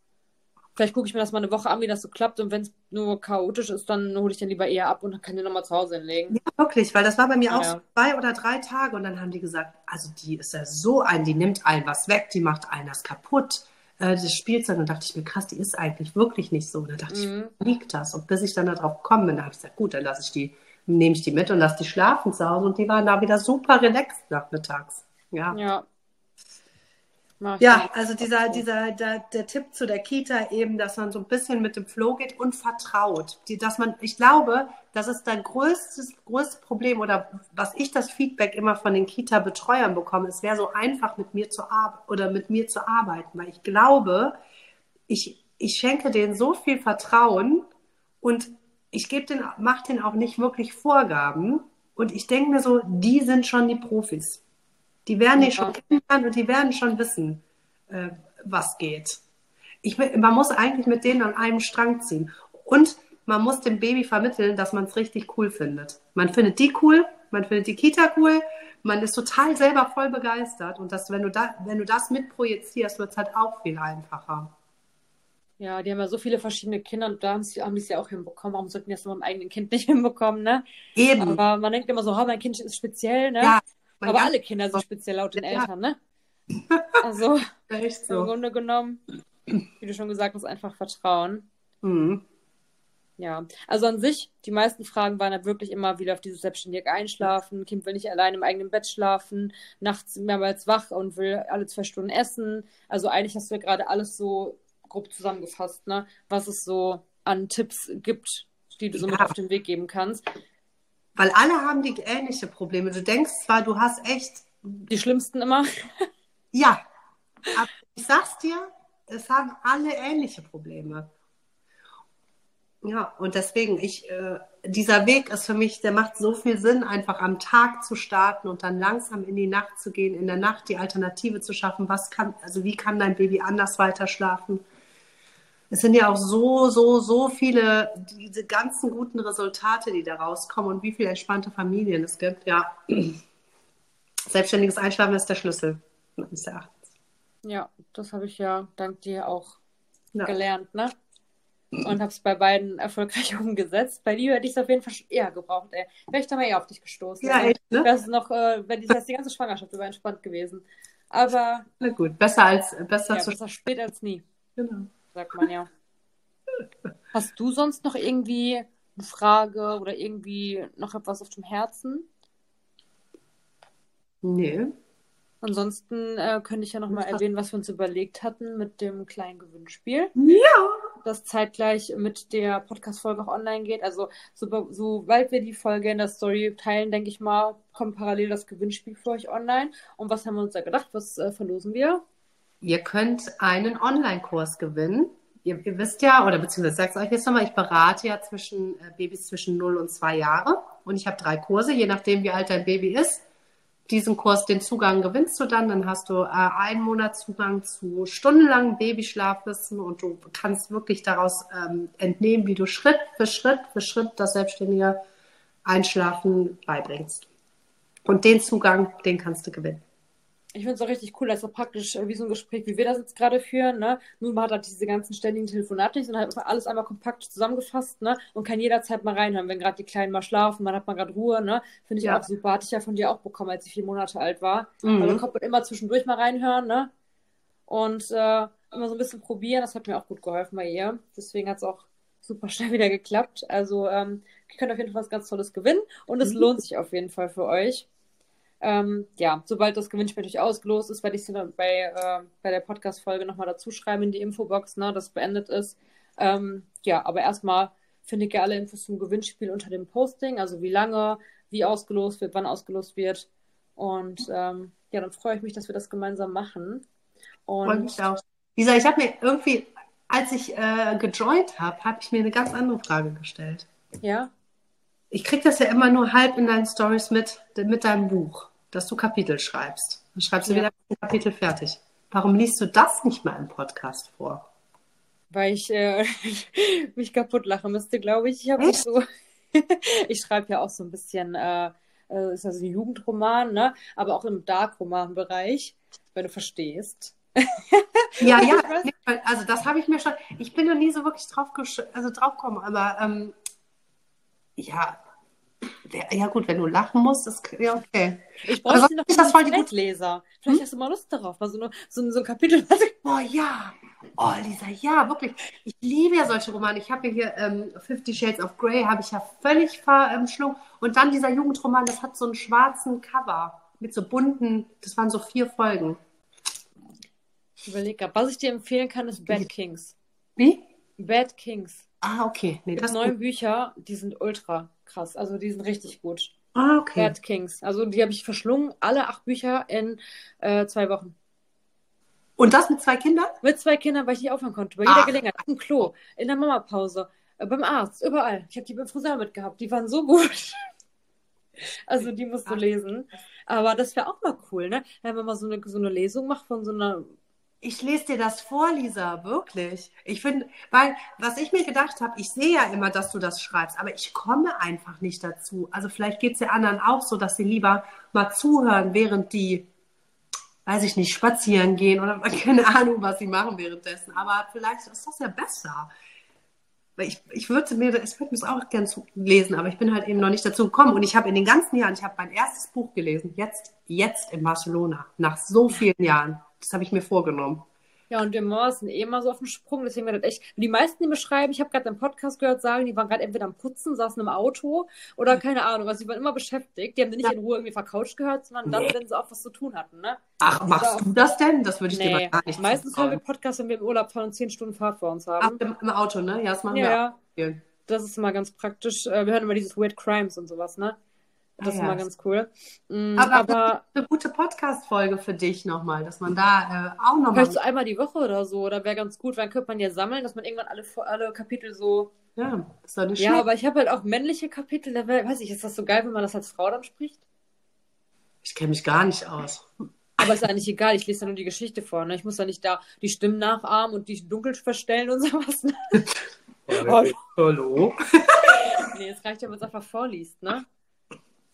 Vielleicht gucke ich mir das mal eine Woche an, wie das so klappt. Und wenn es nur chaotisch ist, dann hole ich den lieber eher ab und kann den nochmal zu Hause hinlegen. Ja, wirklich, weil das war bei mir ja, auch so zwei oder drei Tage. Und dann haben die gesagt, also die ist ja so ein, die nimmt allen was weg, die macht allen das kaputt. Äh, das Spielzeug. Und dachte ich mir, krass, die ist eigentlich wirklich nicht so. Und da dachte mhm. ich, liegt das? Und bis ich dann darauf gekommen bin, da habe ich gesagt, gut, dann lasse ich die, nehme ich die mit und lasse die schlafen zu Hause. Und die waren da wieder super relaxed nachmittags. Ja. Ja, ja, also dieser, dieser, der, der Tipp zu der Kita eben, dass man so ein bisschen mit dem Flow geht und vertraut. Die, dass man, ich glaube, das ist dein größtes, größtes Problem oder was ich das Feedback immer von den Kita-Betreuern bekomme, es wäre so einfach mit mir zu arbeiten oder mit mir zu arbeiten, weil ich glaube, ich, ich schenke denen so viel Vertrauen und ich gebe den, mache denen auch nicht wirklich Vorgaben und ich denke mir so, die sind schon die Profis. Die werden dich schon kennenlernen und die werden schon wissen, äh, was geht. Ich, man muss eigentlich mit denen an einem Strang ziehen. Und man muss dem Baby vermitteln, dass man es richtig cool findet. Man findet die cool, man findet die Kita cool, man ist total selber voll begeistert. Und das, wenn du, da, wenn du das mitprojizierst, wird es halt auch viel einfacher. Ja, die haben ja so viele verschiedene Kinder und da haben sie es ja auch hinbekommen. Warum sollten die das mit meinem eigenen Kind nicht hinbekommen, ne? Eben. Aber man denkt immer so, oh, mein Kind ist speziell, ne? Ja, aber alle Kinder sind speziell laut den Eltern, ne? Also, so. im Grunde genommen, wie du schon gesagt hast, einfach Vertrauen. Mhm. ja, also an sich, die meisten Fragen waren halt wirklich immer wieder auf dieses selbstständige Einschlafen. Kind will nicht allein im eigenen Bett schlafen, nachts mehrmals wach und will alle zwei Stunden essen. Also eigentlich hast du ja gerade alles so grob zusammengefasst, ne? Was es so an Tipps gibt, die du so ja. mit auf den Weg geben kannst. Weil alle haben die ähnliche Probleme. Du denkst zwar, du hast echt. Die schlimmsten immer. ja. Aber ich sag's dir, es haben alle ähnliche Probleme. Ja, und deswegen, ich, äh, dieser Weg ist für mich, der macht so viel Sinn, einfach am Tag zu starten und dann langsam in die Nacht zu gehen, in der Nacht die Alternative zu schaffen. Was kann, also wie kann dein Baby anders weiter schlafen? Es sind ja auch so, so, so viele, diese ganzen guten Resultate, die da rauskommen und wie viele entspannte Familien es gibt. Ja, selbstständiges Einschlafen ist der Schlüssel, meines Erachtens. Ja, das habe ich ja dank dir auch ja. gelernt, ne? und habe es bei beiden erfolgreich umgesetzt. Bei dir hätte ich es auf jeden Fall eher gebraucht, ey. Wäre ich da mal eher auf dich gestoßen. Ja, echt, ne? Das ist noch, äh, wenn die, das die ganze Schwangerschaft über entspannt gewesen. Aber. Na gut, besser als besser, ja, besser spät als nie. Genau. Sagt man ja. Hast du sonst noch irgendwie eine Frage oder irgendwie noch etwas auf dem Herzen? Nee. Ansonsten äh, könnte ich ja nochmal erwähnen, was wir uns überlegt hatten mit dem kleinen Gewinnspiel. Ja. Das zeitgleich mit der Podcast-Folge auch online geht. Also, so, sobald wir die Folge in der Story teilen, denke ich mal, kommt parallel das Gewinnspiel für euch online. Und was haben wir uns da gedacht? Was äh, verlosen wir? Ihr könnt einen Online-Kurs gewinnen. Ihr, ihr, wisst ja, oder beziehungsweise sagt es euch jetzt nochmal, ich berate ja zwischen äh, Babys zwischen 0 und 2 Jahre. Und ich habe drei Kurse, je nachdem, wie alt dein Baby ist diesen Kurs, den Zugang gewinnst du dann. Dann hast du äh, einen Monat Zugang zu stundenlangem Babyschlafwissen und du kannst wirklich daraus ähm, entnehmen, wie du Schritt für Schritt für Schritt das selbstständige Einschlafen beibringst. Und den Zugang, den kannst du gewinnen ich finde es auch richtig cool, dass so praktisch äh, wie so ein Gespräch, wie wir das jetzt gerade führen, ne? Nur man hat halt diese ganzen ständigen Telefonate nicht, sondern halt alles einmal kompakt zusammengefasst, ne? Und kann jederzeit mal reinhören, wenn gerade die Kleinen mal schlafen, man hat mal gerade Ruhe, ne? Finde ich ja. auch super. Hatte ich ja von dir auch bekommen, als ich vier Monate alt war. Mhm. Also kommt man immer zwischendurch mal reinhören, ne? Und äh, immer so ein bisschen probieren, das hat mir auch gut geholfen bei ihr. Deswegen hat es auch super schnell wieder geklappt. Also ähm, ihr könnt auf jeden Fall was ganz Tolles gewinnen und es mhm. lohnt sich auf jeden Fall für euch. Ähm, ja, sobald das Gewinnspiel natürlich ausgelost ist, werde ich es dann bei, äh, bei der Podcast-Folge nochmal dazu schreiben in die Infobox, ne, dass beendet ist. Ähm, ja, aber erstmal findet ihr alle Infos zum Gewinnspiel unter dem Posting, also wie lange, wie ausgelost wird, wann ausgelost wird. Und ähm, ja, dann freue ich mich, dass wir das gemeinsam machen. Und freue mich auch. Lisa, ich habe mir irgendwie, als ich äh, gejoint habe, habe ich mir eine ganz andere Frage gestellt. Ja. Ich kriege das ja immer nur halb in deinen Stories mit, mit deinem Buch dass du Kapitel schreibst. Dann schreibst du ja. wieder ein Kapitel fertig. Warum liest du das nicht mal im Podcast vor? Weil ich äh, mich kaputt lachen müsste, glaube ich. Ich habe so. ich schreibe ja auch so ein bisschen, äh, äh, ist das ein Jugendroman, ne? Aber auch im Dark-Roman-Bereich, wenn du verstehst. ja, ja, also das habe ich mir schon. Ich bin noch nie so wirklich drauf, also drauf gekommen, aber ähm, ja, ja gut, wenn du lachen musst, ist ja okay. Ich brauche noch das voll die Leser. Vielleicht hm? hast du mal Lust darauf, mal so, eine, so, so ein Kapitel. Oh ja, oh Lisa, ja, wirklich. Ich liebe ja solche Romane. Ich habe ja hier ähm, Fifty Shades of Grey, habe ich ja völlig verschlungen. Und dann dieser Jugendroman, das hat so einen schwarzen Cover mit so bunten, das waren so vier Folgen. Ich überlege was ich dir empfehlen kann, ist Bad Kings. Wie? Bad Kings. Ah, okay. Nee, das neun Bücher, die sind ultra krass. Also die sind richtig gut. Ah, okay. Bad Kings. Also die habe ich verschlungen, alle acht Bücher in äh, zwei Wochen. Und das mit zwei Kindern? Mit zwei Kindern, weil ich nicht aufhören konnte. Bei jeder Ach. Gelegenheit. Dem Klo, in der Mamapause, äh, beim Arzt, überall. Ich habe die beim Friseur mitgehabt. Die waren so gut. also die musst du lesen. Aber das wäre auch mal cool, ne? Wenn man mal so eine, so eine Lesung macht von so einer ich lese dir das vor, Lisa, wirklich. Ich finde, weil, was ich mir gedacht habe, ich sehe ja immer, dass du das schreibst, aber ich komme einfach nicht dazu. Also vielleicht geht es ja anderen auch so, dass sie lieber mal zuhören, während die, weiß ich nicht, spazieren gehen oder keine Ahnung, was sie machen währenddessen. Aber vielleicht ist das ja besser. Ich, ich würde mir, ich würde mir auch gern lesen, aber ich bin halt eben noch nicht dazu gekommen. Und ich habe in den ganzen Jahren, ich habe mein erstes Buch gelesen, jetzt, jetzt in Barcelona, nach so vielen Jahren das habe ich mir vorgenommen. Ja, und wir Mama sind eh immer so auf dem Sprung, deswegen war das echt. Die meisten, die mir schreiben, ich habe gerade einen Podcast gehört, sagen, die waren gerade entweder am Putzen, saßen im Auto oder keine Ahnung, also die waren immer beschäftigt. Die haben nicht ja. in Ruhe irgendwie vercoucht gehört, sondern dann, nee. wenn sie auch was zu tun hatten, ne? Ach, machst du das denn? Das würde ich nee. dir mal gar nicht Meistens hören wir Podcasts, wenn wir im Urlaub fahren und zehn Stunden Fahrt vor uns haben. Ach, im, im Auto, ne? Ja, das machen ja, wir auch. Das ist immer ganz praktisch. Äh, wir hören immer dieses Weird Crimes und sowas, ne? Das ah, ist ja. immer ganz cool. Mhm, aber, aber eine gute Podcast-Folge für dich nochmal, dass man da äh, auch nochmal. Vielleicht so einmal die Woche oder so, oder wäre ganz gut, weil dann könnte man ja sammeln, dass man irgendwann alle, alle Kapitel so. Ja, ist doch nicht Ja, aber ich habe halt auch männliche Kapitel, da weiß ich, ist das so geil, wenn man das als Frau dann spricht? Ich kenne mich gar nicht aus. Aber ist eigentlich egal, ich lese ja nur die Geschichte vor. Ne? Ich muss ja nicht da die Stimmen nachahmen und die dunkel verstellen und sowas. Ne? Hallo? nee, es reicht ja, wenn man es einfach vorliest, ne?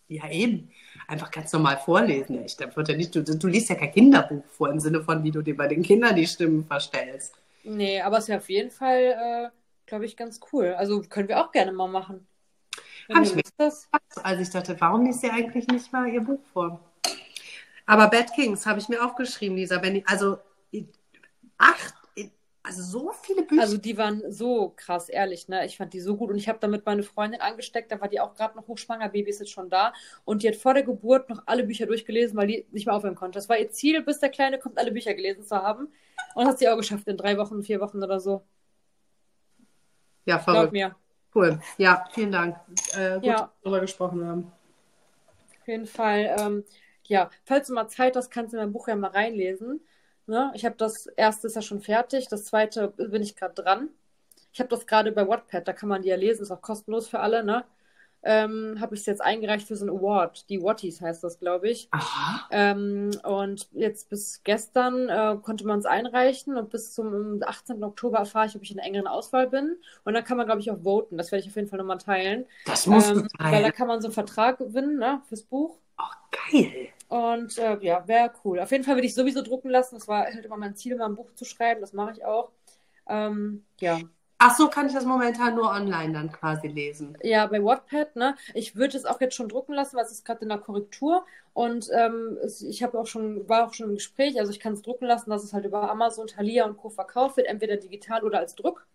Ja, eben. Einfach ganz normal vorlesen. Ich, da wird ja nicht, du, du liest ja kein Kinderbuch vor im Sinne von, wie du dir bei den Kindern die Stimmen verstellst. Nee, aber es ist ja auf jeden Fall, äh, glaube ich, ganz cool. Also können wir auch gerne mal machen. Habe ich mir das? Also ich dachte, warum liest sie eigentlich nicht mal ihr Buch vor? Aber Bad Kings habe ich mir aufgeschrieben, Lisa. Wenn also acht also so viele Bücher. Also die waren so krass, ehrlich, ne? Ich fand die so gut und ich habe damit meine Freundin angesteckt, da war die auch gerade noch hochschwanger, Baby ist jetzt schon da und die hat vor der Geburt noch alle Bücher durchgelesen, weil die nicht mehr aufhören konnte. Das war ihr Ziel, bis der Kleine kommt, alle Bücher gelesen zu haben und hat sie auch geschafft in drei Wochen, vier Wochen oder so. Ja, verrückt. Glaub mir. Cool. Ja, vielen Dank. Äh, gut, ja. darüber gesprochen haben. Auf jeden Fall. Ähm, ja, falls du mal Zeit hast, kannst du in mein Buch ja mal reinlesen. Ne? Ich habe das erste ist ja schon fertig, das zweite bin ich gerade dran. Ich habe das gerade bei Wattpad, da kann man die ja lesen, ist auch kostenlos für alle, ne? Ähm, habe ich es jetzt eingereicht für so ein Award. Die Watties heißt das, glaube ich. Ähm, und jetzt bis gestern äh, konnte man es einreichen und bis zum 18. Oktober erfahre ich, ob ich in der engeren Auswahl bin. Und dann kann man, glaube ich, auch voten. Das werde ich auf jeden Fall nochmal teilen. Das muss ähm, Weil da kann man so einen Vertrag gewinnen, ne, fürs Buch. Oh, geil. Und äh, ja, wäre cool. Auf jeden Fall würde ich sowieso drucken lassen. Das war halt immer mein Ziel, mal ein Buch zu schreiben. Das mache ich auch. Ähm, ja. Ach so, kann ich das momentan nur online dann quasi lesen? Ja, bei Wattpad, ne? Ich würde es auch jetzt schon drucken lassen, weil es ist gerade in der Korrektur. Und ähm, ich habe auch schon, war auch schon im Gespräch, also ich kann es drucken lassen, dass es halt über Amazon, Thalia und Co. verkauft wird, entweder digital oder als Druck.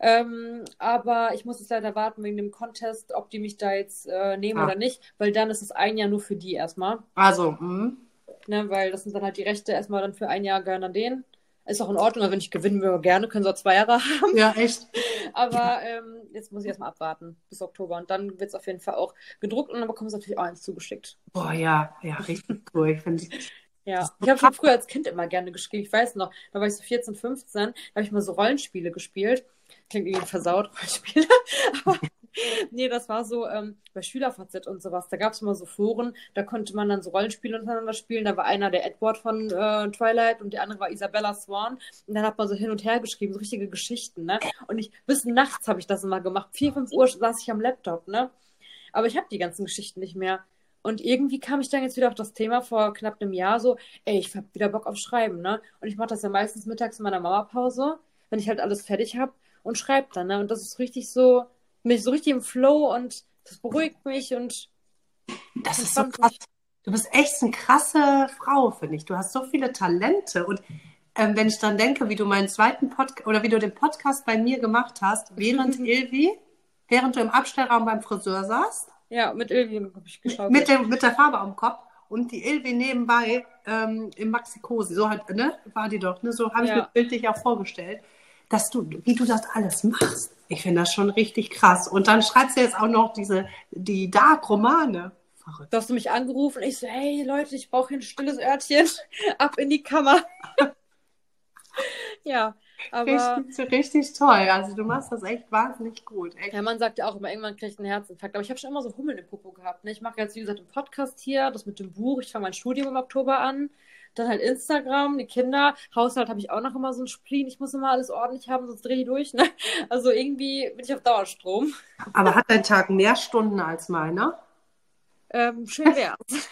Ähm, aber ich muss es leider warten wegen dem Contest, ob die mich da jetzt äh, nehmen ah. oder nicht, weil dann ist es ein Jahr nur für die erstmal. Also, mh. Ne, weil das sind dann halt die Rechte erstmal dann für ein Jahr gehören an denen. Ist auch in Ordnung, aber wenn ich gewinnen würde, gerne, können sie auch zwei Jahre haben. Ja, echt. aber ähm, jetzt muss ich erstmal abwarten bis Oktober und dann wird es auf jeden Fall auch gedruckt und dann bekommen sie natürlich auch eins zugeschickt. Boah, ja, ja, richtig cool. Ich finde ja, ich habe schon früher als Kind immer gerne gespielt. Ich weiß noch, da war ich so 14, 15, da habe ich mal so Rollenspiele gespielt. Klingt irgendwie versaut, Rollenspiele. Aber nee, das war so ähm, bei SchülerVZ und sowas. Da gab es immer so Foren, da konnte man dann so Rollenspiele untereinander spielen. Da war einer der Edward von äh, Twilight und der andere war Isabella Swan. Und dann hat man so hin und her geschrieben, so richtige Geschichten, ne? Und ich, bis nachts habe ich das immer gemacht. Vier, fünf Uhr saß ich am Laptop, ne? Aber ich habe die ganzen Geschichten nicht mehr. Und irgendwie kam ich dann jetzt wieder auf das Thema vor knapp einem Jahr so, ey, ich habe wieder Bock auf Schreiben, ne? Und ich mache das ja meistens mittags in meiner Mama-Pause, wenn ich halt alles fertig habe und schreibe dann, ne? Und das ist richtig so, mich so richtig im Flow und das beruhigt mich und das ist so krass. Du bist echt eine krasse Frau, finde ich. Du hast so viele Talente und ähm, wenn ich dann denke, wie du meinen zweiten Podcast oder wie du den Podcast bei mir gemacht hast, während Ilvi, während du im Abstellraum beim Friseur saßt, ja, mit Ilvi habe ich geschaut. Mit, dem, mit der Farbe am Kopf und die Ilvi nebenbei ähm, im Maxikosi. So halt, ne? War die doch, ne? So habe ich ja. mir bildlich auch vorgestellt, dass du, wie du das alles machst. Ich finde das schon richtig krass. Und dann schreibst du jetzt auch noch diese, die Dark-Romane. Verrückt. Da hast du mich angerufen. Ich so, hey Leute, ich brauche hier ein stilles Örtchen. Ab in die Kammer. ja. Aber, richtig, richtig toll. Also du machst das echt wahnsinnig gut. Echt. Ja, man sagt ja auch immer, irgendwann kriege ich einen Herzinfarkt. Aber ich habe schon immer so Hummeln im Popo gehabt. Ne? Ich mache jetzt, wie gesagt, einen Podcast hier, das mit dem Buch. Ich fange mein Studium im Oktober an. Dann halt Instagram, die Kinder. Haushalt habe ich auch noch immer so ein Spleen. Ich muss immer alles ordentlich haben, sonst drehe ich durch. Ne? Also irgendwie bin ich auf Dauerstrom. Aber hat dein Tag mehr Stunden als meiner? Ähm, schön wär's.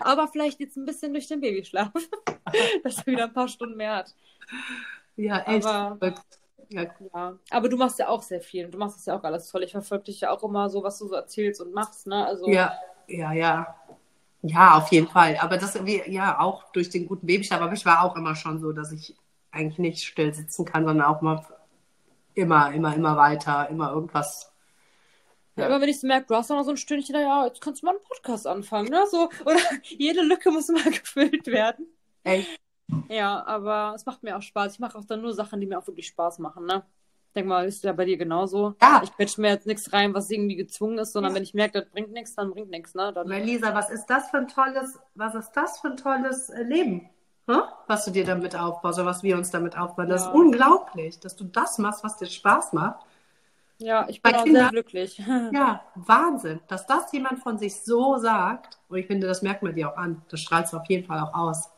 Aber vielleicht jetzt ein bisschen durch den Babyschlaf, dass er wieder ein paar Stunden mehr hat. Ja, echt. Aber, ja. ja. aber du machst ja auch sehr viel. Du machst das ja auch alles toll. Ich verfolge dich ja auch immer so, was du so erzählst und machst, ne? Also, ja, ja, ja. Ja, auf jeden Fall. Aber das, ja, auch durch den guten Babyschlaf. Aber ich war auch immer schon so, dass ich eigentlich nicht still sitzen kann, sondern auch mal immer, immer, immer weiter, immer irgendwas. Ja. Immer wenn ich so merke, du hast noch so ein Stündchen, ja, jetzt kannst du mal einen Podcast anfangen, ne? So, oder jede Lücke muss mal gefüllt werden. Echt? Ja, aber es macht mir auch Spaß. Ich mache auch dann nur Sachen, die mir auch wirklich Spaß machen, ne? Denk mal, ist ja bei dir genauso. Ja. Ich quetsche mir jetzt nichts rein, was irgendwie gezwungen ist, sondern ja. wenn ich merke, das bringt nichts, dann bringt nichts, ne? Dann... Lisa, was ist das für ein tolles, was ist das für ein tolles äh, Leben? Hm? Was du dir damit aufbaust oder was wir uns damit aufbauen. Das ja. ist unglaublich, dass du das machst, was dir Spaß macht. Ja, ich bin auch sehr glücklich. Ja, Wahnsinn, dass das jemand von sich so sagt. Und ich finde, das merkt man dir auch an. Das strahlst du auf jeden Fall auch aus.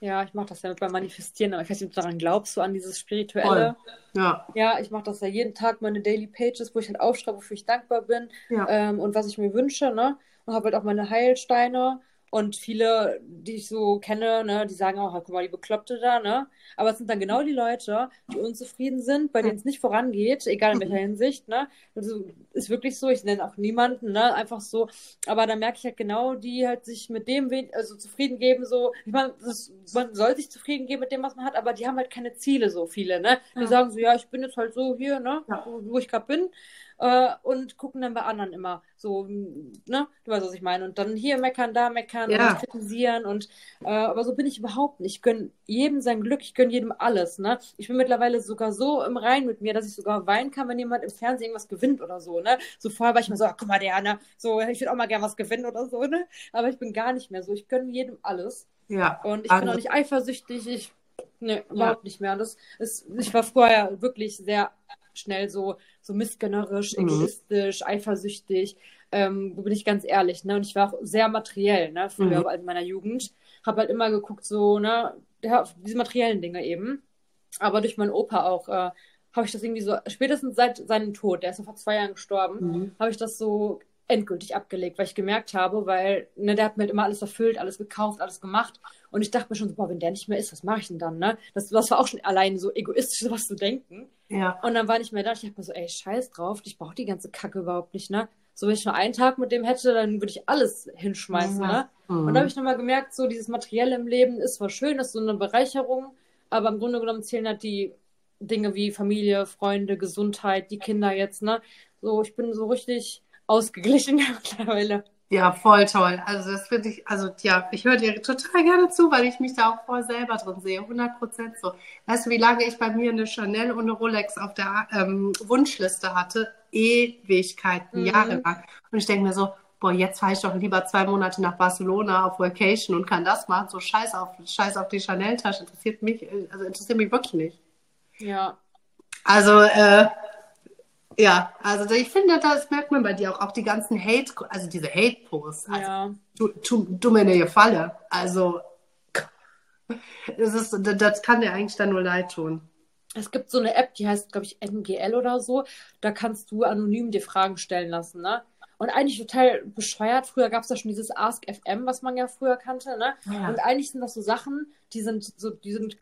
Ja, ich mache das ja mit beim Manifestieren, aber ich weiß nicht, ob du daran glaubst, so an dieses Spirituelle. Voll. Ja. Ja, ich mache das ja jeden Tag, meine Daily Pages, wo ich halt aufschreibe, wofür ich dankbar bin ja. ähm, und was ich mir wünsche, ne? Und habe halt auch meine Heilsteine und viele, die ich so kenne, ne, die sagen auch, guck mal, die Bekloppte da, ne? Aber es sind dann genau die Leute, die unzufrieden sind, bei denen es nicht vorangeht, egal in welcher mhm. Hinsicht, ne? Also ist wirklich so, ich nenne auch niemanden, ne? Einfach so. Aber dann merke ich halt genau, die halt sich mit dem also zufrieden geben, so, ich meine, man soll sich zufrieden geben mit dem, was man hat, aber die haben halt keine Ziele, so viele, ne? Die ja. sagen so, ja, ich bin jetzt halt so hier, ne? Ja. Wo, wo ich gerade bin äh, und gucken dann bei anderen immer so, ne, du weißt, was ich meine. Und dann hier meckern, da meckern ja. und kritisieren und äh, aber so bin ich überhaupt nicht. Ich gönne jedem sein Glück, ich gönne jedem alles, ne. Ich bin mittlerweile sogar so im Rein mit mir, dass ich sogar weinen kann, wenn jemand im Fernsehen irgendwas gewinnt oder so, ne. So vorher war ich mir so, ach, guck mal, der, ne, so, ich würde auch mal gerne was gewinnen oder so, ne. Aber ich bin gar nicht mehr so. Ich gönne jedem alles. Ja. Und ich also, bin auch nicht eifersüchtig, ich Nee, überhaupt ja. nicht mehr. Das ist, ich war vorher wirklich sehr schnell so, so missgönnerisch, mhm. egoistisch, eifersüchtig. Ähm, bin ich ganz ehrlich, ne? Und ich war auch sehr materiell, ne? Früher mhm. in meiner Jugend. Habe halt immer geguckt, so, ne? Ja, diese materiellen Dinge eben. Aber durch meinen Opa auch äh, habe ich das irgendwie so, spätestens seit seinem Tod, der ist vor zwei Jahren gestorben, mhm. habe ich das so endgültig abgelegt, weil ich gemerkt habe, weil ne, der hat mir halt immer alles erfüllt, alles gekauft, alles gemacht. Und ich dachte mir schon so, boah, wenn der nicht mehr ist, was mache ich denn dann, ne? Das, das war auch schon allein so egoistisch, sowas zu denken. Ja. Und dann war nicht mehr da. Ich dachte mir so, ey, scheiß drauf, ich brauche die ganze Kacke überhaupt nicht, ne? So, wenn ich nur einen Tag mit dem hätte, dann würde ich alles hinschmeißen, ja. ne? Mhm. Und da habe ich nochmal gemerkt, so dieses Materielle im Leben ist zwar schön, ist so eine Bereicherung, aber im Grunde genommen zählen halt die Dinge wie Familie, Freunde, Gesundheit, die Kinder jetzt, ne? So, ich bin so richtig ausgeglichen mittlerweile. Ja, voll toll. Also das finde ich, also ja, ich höre dir total gerne zu, weil ich mich da auch voll selber drin sehe. 100 Prozent so. Weißt du, wie lange ich bei mir eine Chanel und eine Rolex auf der ähm, Wunschliste hatte? Ewigkeiten, mhm. jahrelang. Und ich denke mir so, boah, jetzt fahre ich doch lieber zwei Monate nach Barcelona auf Vacation und kann das machen. So scheiß auf, scheiß auf die Chanel-Tasche. Interessiert mich, also interessiert mich wirklich nicht. Ja. Also, äh, ja, also ich finde, das merkt man bei dir auch, auch die ganzen Hate, also diese Hate-Posts. Also, ja. tu, tu, tu mir eine Falle. Also, das, ist, das kann dir eigentlich dann nur leid tun. Es gibt so eine App, die heißt, glaube ich, MGL oder so. Da kannst du anonym dir Fragen stellen lassen, ne? Und eigentlich total bescheuert. Früher gab es ja schon dieses Ask FM, was man ja früher kannte. Ne? Ja. Und eigentlich sind das so Sachen, die sind so, die sind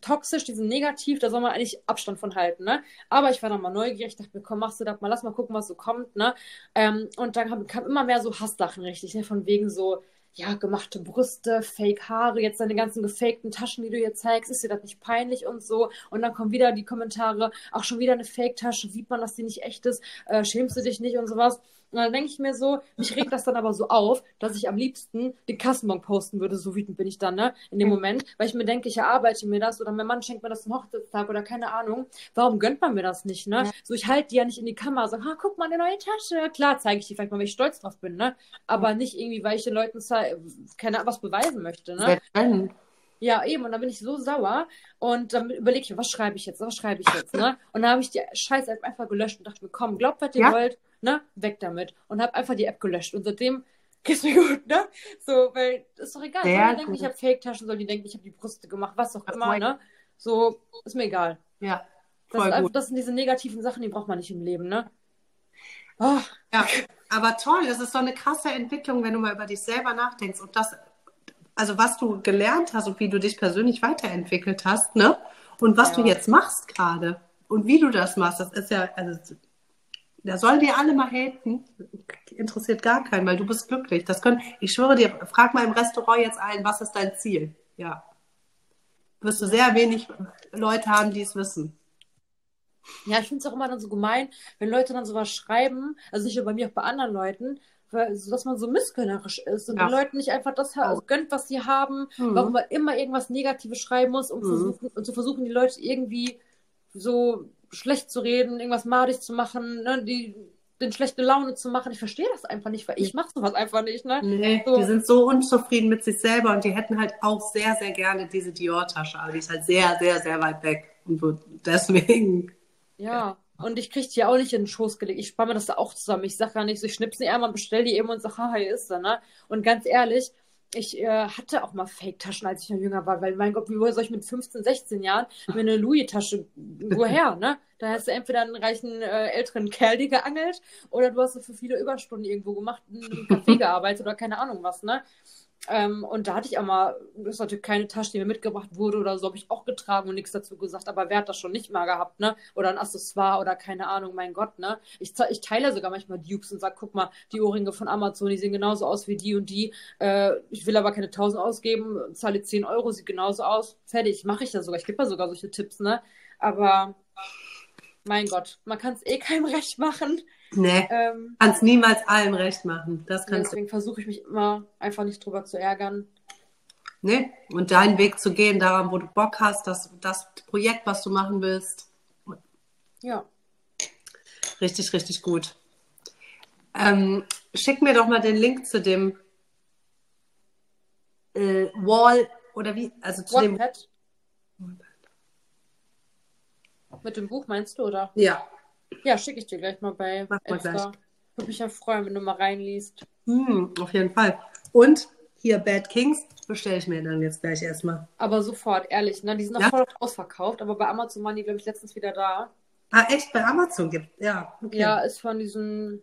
toxisch, die sind negativ, da soll man eigentlich Abstand von halten. Ne? Aber ich war dann mal neugierig, dachte mir, komm, machst du das mal, lass mal gucken, was so kommt. Ne? Ähm, und dann kam, kam immer mehr so Hasssachen richtig, ne? von wegen so, ja, gemachte Brüste, Fake Haare, jetzt deine ganzen gefakten Taschen, die du hier zeigst, ist dir das nicht peinlich und so? Und dann kommen wieder die Kommentare, auch schon wieder eine Fake-Tasche, sieht man, dass die nicht echt ist, äh, schämst du dich nicht und sowas. Und dann denke ich mir so, mich regt das dann aber so auf, dass ich am liebsten den Kassenbon posten würde, so wütend bin ich dann, ne, in dem Moment, weil ich mir denke, ich erarbeite mir das oder mein Mann schenkt mir das zum Hochzeitstag oder keine Ahnung. Warum gönnt man mir das nicht, ne? Ja. So, ich halte die ja nicht in die Kamera, so, ha, guck mal, eine neue Tasche. Klar, zeige ich die vielleicht mal, weil ich stolz drauf bin, ne? Aber nicht irgendwie, weil ich den Leuten keine was beweisen möchte, ne? Ja, eben. Und dann bin ich so sauer. Und dann überlege ich mir, was schreibe ich jetzt? Was schreibe ich jetzt? Ne? Und dann habe ich die Scheiße einfach gelöscht und dachte mir, komm, glaubt, was ihr ja? wollt ne, weg damit. Und habe einfach die App gelöscht. Und seitdem geht's mir gut, ne? So, weil, ist doch egal. Sehr soll die denken, ich habe Fake-Taschen, soll die denken, ich habe die Brüste gemacht, was auch immer, ne? So, ist mir egal. Ja. Das, voll einfach, das sind diese negativen Sachen, die braucht man nicht im Leben, ne? Oh. Ja, aber toll, das ist so eine krasse Entwicklung, wenn du mal über dich selber nachdenkst und das, also was du gelernt hast und wie du dich persönlich weiterentwickelt hast, ne? Und was ja. du jetzt machst gerade und wie du das machst, das ist ja, also da sollen die alle mal haten. Interessiert gar keinen, weil du bist glücklich. Das können, ich schwöre dir, frag mal im Restaurant jetzt ein, was ist dein Ziel? Ja. wirst du sehr wenig Leute haben, die es wissen. Ja, ich finde es auch immer dann so gemein, wenn Leute dann sowas schreiben, also nicht nur bei mir, auch bei anderen Leuten, weil, dass man so missgönnerisch ist und Ja. den Leuten nicht einfach das Oh. gönnt, was sie haben, Mhm. warum man immer irgendwas Negatives schreiben muss, um, Mhm. versuchen, und zu versuchen, die Leute irgendwie so schlecht zu reden, irgendwas madig zu machen, ne, die, den schlechte Laune zu machen. Ich verstehe das einfach nicht, weil ich mache sowas einfach nicht, ne? Nee, So. die sind so unzufrieden mit sich selber und die hätten halt auch sehr, sehr gerne diese Dior-Tasche, aber die ist halt sehr, sehr, sehr weit weg. Und deswegen. Ja. Und ich kriege die auch nicht in den Schoß gelegt. Ich spare mir das da auch zusammen. Ich sage gar nicht so, ich schnipp's sie einmal, bestell die eben und sage, haha, hier ist sie, ne? Und ganz ehrlich, ich äh, hatte auch mal Fake-Taschen, als ich noch jünger war, weil, mein Gott, wie soll ich mit 15, 16 Jahren mir eine Louis-Tasche, woher, ne? Da hast du entweder einen reichen äh, älteren Kerl dir geangelt oder du hast für viele Überstunden irgendwo gemacht, in einem Café gearbeitet oder keine Ahnung was, ne? Ähm, und da hatte ich auch mal, das ist natürlich keine Tasche, die mir mitgebracht wurde oder so, habe ich auch getragen und nichts dazu gesagt, aber wer hat das schon nicht mal gehabt, ne? Oder ein Accessoire oder keine Ahnung, mein Gott, ne? Ich, ich teile sogar manchmal Dupes und sage, guck mal, die Ohrringe von Amazon, die sehen genauso aus wie die und die. Äh, ich will aber keine 1000 ausgeben, zahle 10 Euro, sieht genauso aus. Fertig, mache ich das sogar. Ich gebe ja sogar solche Tipps, ne? Aber mein Gott, man kann es eh keinem recht machen. Nee, Ähm, kannst niemals allen recht machen. Das kannst deswegen versuche ich mich immer einfach nicht drüber zu ärgern. Nee. Und deinen Weg zu gehen, daran, wo du Bock hast, das, das Projekt, was du machen willst, Ja. richtig, richtig gut. Ähm, schick mir doch mal den Link zu dem äh, Wall oder wie, also zu dem. Wattpad? Mit dem Buch meinst du, oder? Ja. Ja, schicke ich dir gleich mal bei Mach mal gleich. Würde mich ja freuen, wenn du mal reinliest. Hm, auf jeden Fall. Und hier Bad Kings bestelle ich mir dann jetzt gleich erstmal. Aber sofort, ehrlich, ne? Die sind noch Ja? voll ausverkauft, aber bei Amazon waren die, glaube ich, letztens wieder da. Ah, echt? Bei Amazon gibt Ja, okay. Ja, ist von diesem,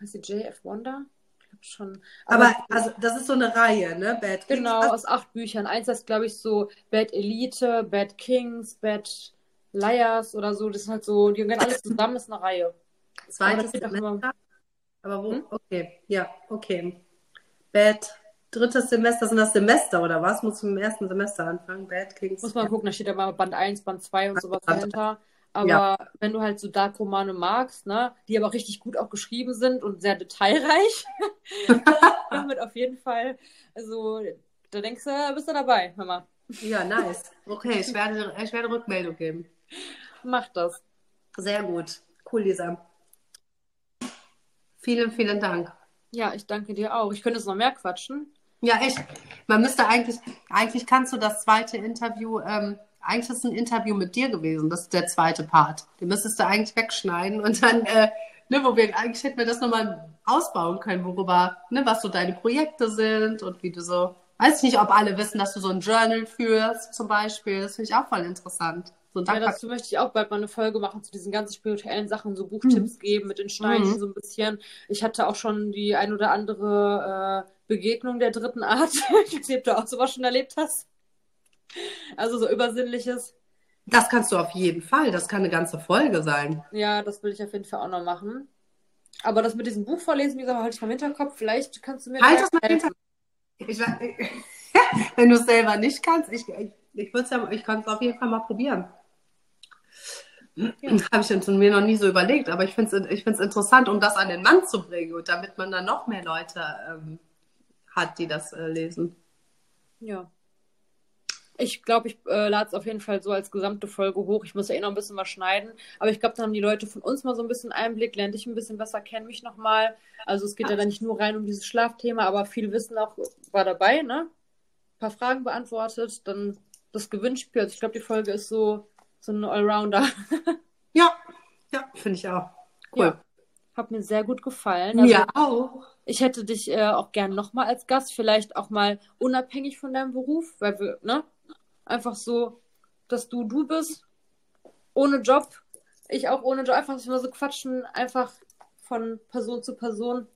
heißt die JF Wonder? Ich glaube schon. Aber also das ist so eine Reihe, ne? Bad Kings. Genau, Also, aus acht Büchern. Eins heißt, glaube ich, so Bad Elite, Bad Kings, Bad Liars oder so. Das ist halt so, die gehören alles zusammen, ist eine Reihe. Zweites Semester. Aber wo? Hm? Okay, ja, okay. Bad, drittes Semester, sind das Semester oder was? Muss im ersten Semester anfangen? Bad Kings. Muss man gucken, da steht ja mal Band 1, Band 2 und sowas Band- dahinter. Aber Ja. wenn du halt so Dark-Romane magst, ne, die aber richtig gut auch geschrieben sind und sehr detailreich, damit auf jeden Fall, also da denkst du, bist du dabei, Mama. Ja, nice. Okay, ich werde, ich werde Rückmeldung geben. Mach das. Sehr gut. Cool, Lisa. Vielen, vielen Dank. Ja, ich danke dir auch. Ich könnte jetzt noch mehr quatschen. Ja, echt. Man müsste eigentlich, eigentlich kannst du das zweite Interview, ähm, eigentlich ist es ein Interview mit dir gewesen. Das ist der zweite Part. Den müsstest du eigentlich wegschneiden und dann, äh, ne, wo wir, eigentlich hätten wir das nochmal ausbauen können, worüber, ne, was so deine Projekte sind und wie du so, weiß ich nicht, ob alle wissen, dass du so ein Journal führst, zum Beispiel. Das finde ich auch voll interessant. So Ja, dazu möchte ich auch bald mal eine Folge machen zu diesen ganzen spirituellen Sachen, so Buchtipps geben mit den Steinen Mhm. so ein bisschen. Ich hatte auch schon die ein oder andere äh, Begegnung der dritten Art. ich weiß nicht, ob du auch sowas schon erlebt hast. Also so Übersinnliches. das kannst du auf jeden Fall. Das kann eine ganze Folge sein. Ja, das will ich auf jeden Fall auch noch machen. Aber das mit diesem Buch vorlesen, wie gesagt, halte ich mal im Hinterkopf. Vielleicht kannst du mir Halt da das mal hinter. Ich, we- wenn du es selber nicht kannst, ich, ich, ich ja, ich kann es auf jeden Fall mal probieren. Habe ich jetzt mir noch nie so überlegt, aber ich finde es ich find's interessant, um das an den Mann zu bringen und damit man dann noch mehr Leute ähm, hat, die das äh, lesen. Ja. Ich glaube, ich äh, lade es auf jeden Fall so als gesamte Folge hoch. Ich muss ja eh noch ein bisschen was schneiden. Aber ich glaube, dann haben die Leute von uns mal so ein bisschen Einblick, lernen dich ein bisschen besser kennen, mich nochmal. Also es geht ja dann nicht nur rein um dieses Schlafthema, aber viel Wissen auch war dabei, ne? Ein paar Fragen beantwortet, dann das Gewinnspiel. Also ich glaube, die Folge ist so, so ein Allrounder. Ja, ja, finde ich auch. Cool. Ja. Hat mir sehr gut gefallen. Also, Mir auch. Ich hätte dich äh, auch gern nochmal als Gast, vielleicht auch mal unabhängig von deinem Beruf, weil wir, ne? Einfach so, dass du du bist, ohne Job, ich auch ohne Job, einfach so quatschen, einfach von Person zu Person.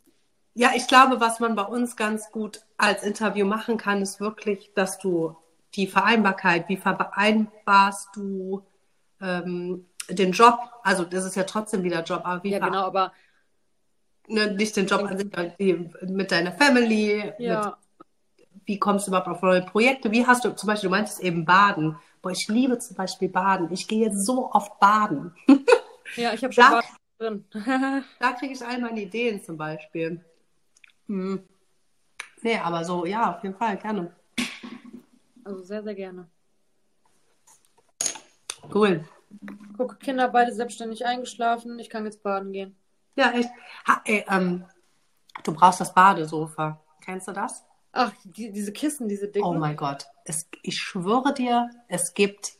Ja, ich glaube, was man bei uns ganz gut als Interview machen kann, ist wirklich, dass du die Vereinbarkeit, wie vereinbarst du ähm, den Job, also das ist ja trotzdem wieder Job, aber wie Ja, genau, aber ne, nicht den Job an sich, mit deiner Family, mit, ja, wie kommst du überhaupt auf neue Projekte, wie hast du, zum Beispiel, du meintest eben Baden, Boah, ich liebe zum Beispiel Baden. Ich gehe so oft baden. Ja, ich habe schon Da- drin. Da kriege ich all meine Ideen zum Beispiel. Hm. Nee, aber so, ja, auf jeden Fall, gerne. also sehr, sehr gerne. Cool. Guck, Kinder beide selbstständig eingeschlafen. Ich kann jetzt baden gehen. Ja, echt. Ha, ey, ähm, du brauchst das Badesofa. Kennst du das? Ach, die, diese Kissen, diese dicken. Oh mein Gott. Es, ich schwöre dir, es gibt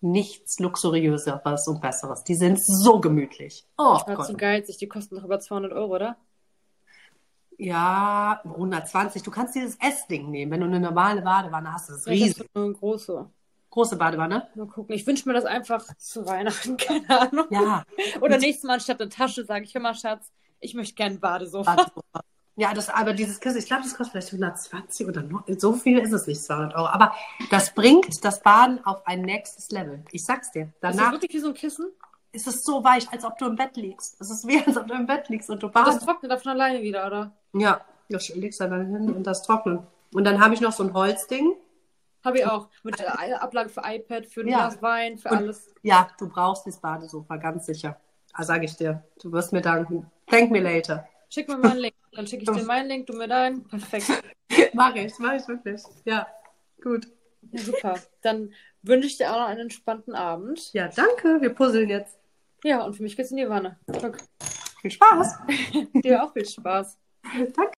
nichts Luxuriöseres und Besseres. Die sind so gemütlich. Oh War Gott. zu geizig. Die kosten doch über 200 Euro, oder? Ja, 120. Du kannst dieses S-Ding nehmen. Wenn du eine normale Badewanne hast, das ist Ja, das riesig. ist nur eine große. Große Badewanne. Mal gucken. Ich wünsche mir das einfach zu Weihnachten. Keine Ahnung. Ja, Oder nächstes Mal anstatt eine Tasche sage ich immer, Schatz, ich möchte gerne ein Badesofa. Badesofa. Ja, das, aber dieses Kissen, ich glaube, das kostet vielleicht 120 oder noch. So viel ist es nicht, 200 Euro. Aber das bringt das Baden auf ein nächstes Level. Ich sag's dir. Ist das Danach wirklich wie so ein Kissen? ist es so weich, als ob du im Bett liegst. Es ist wie, als ob du im Bett liegst und du Und das badest. trocknet davon alleine wieder, oder? Ja, das legst du dann hin und das trocknet. Und dann habe ich noch so ein Holzding. Habe ich auch. Mit äh, Ablage für iPad, für ein Ja. Glas Wein, für Und- alles. Ja, du brauchst das Badesofa, ganz sicher. Ah, sag ich dir. Du wirst mir danken. Thank me later. Schick mir mal einen Link. Dann schicke ich dir meinen Link, du mir deinen. Perfekt. mach ich, mach ich wirklich. Ja, gut. Ja, super. Dann wünsche ich dir auch noch einen entspannten Abend. Ja, danke. Wir puzzeln jetzt. Ja, und für mich geht's in die Wanne. Guck, Viel Spaß. dir auch viel Spaß. danke.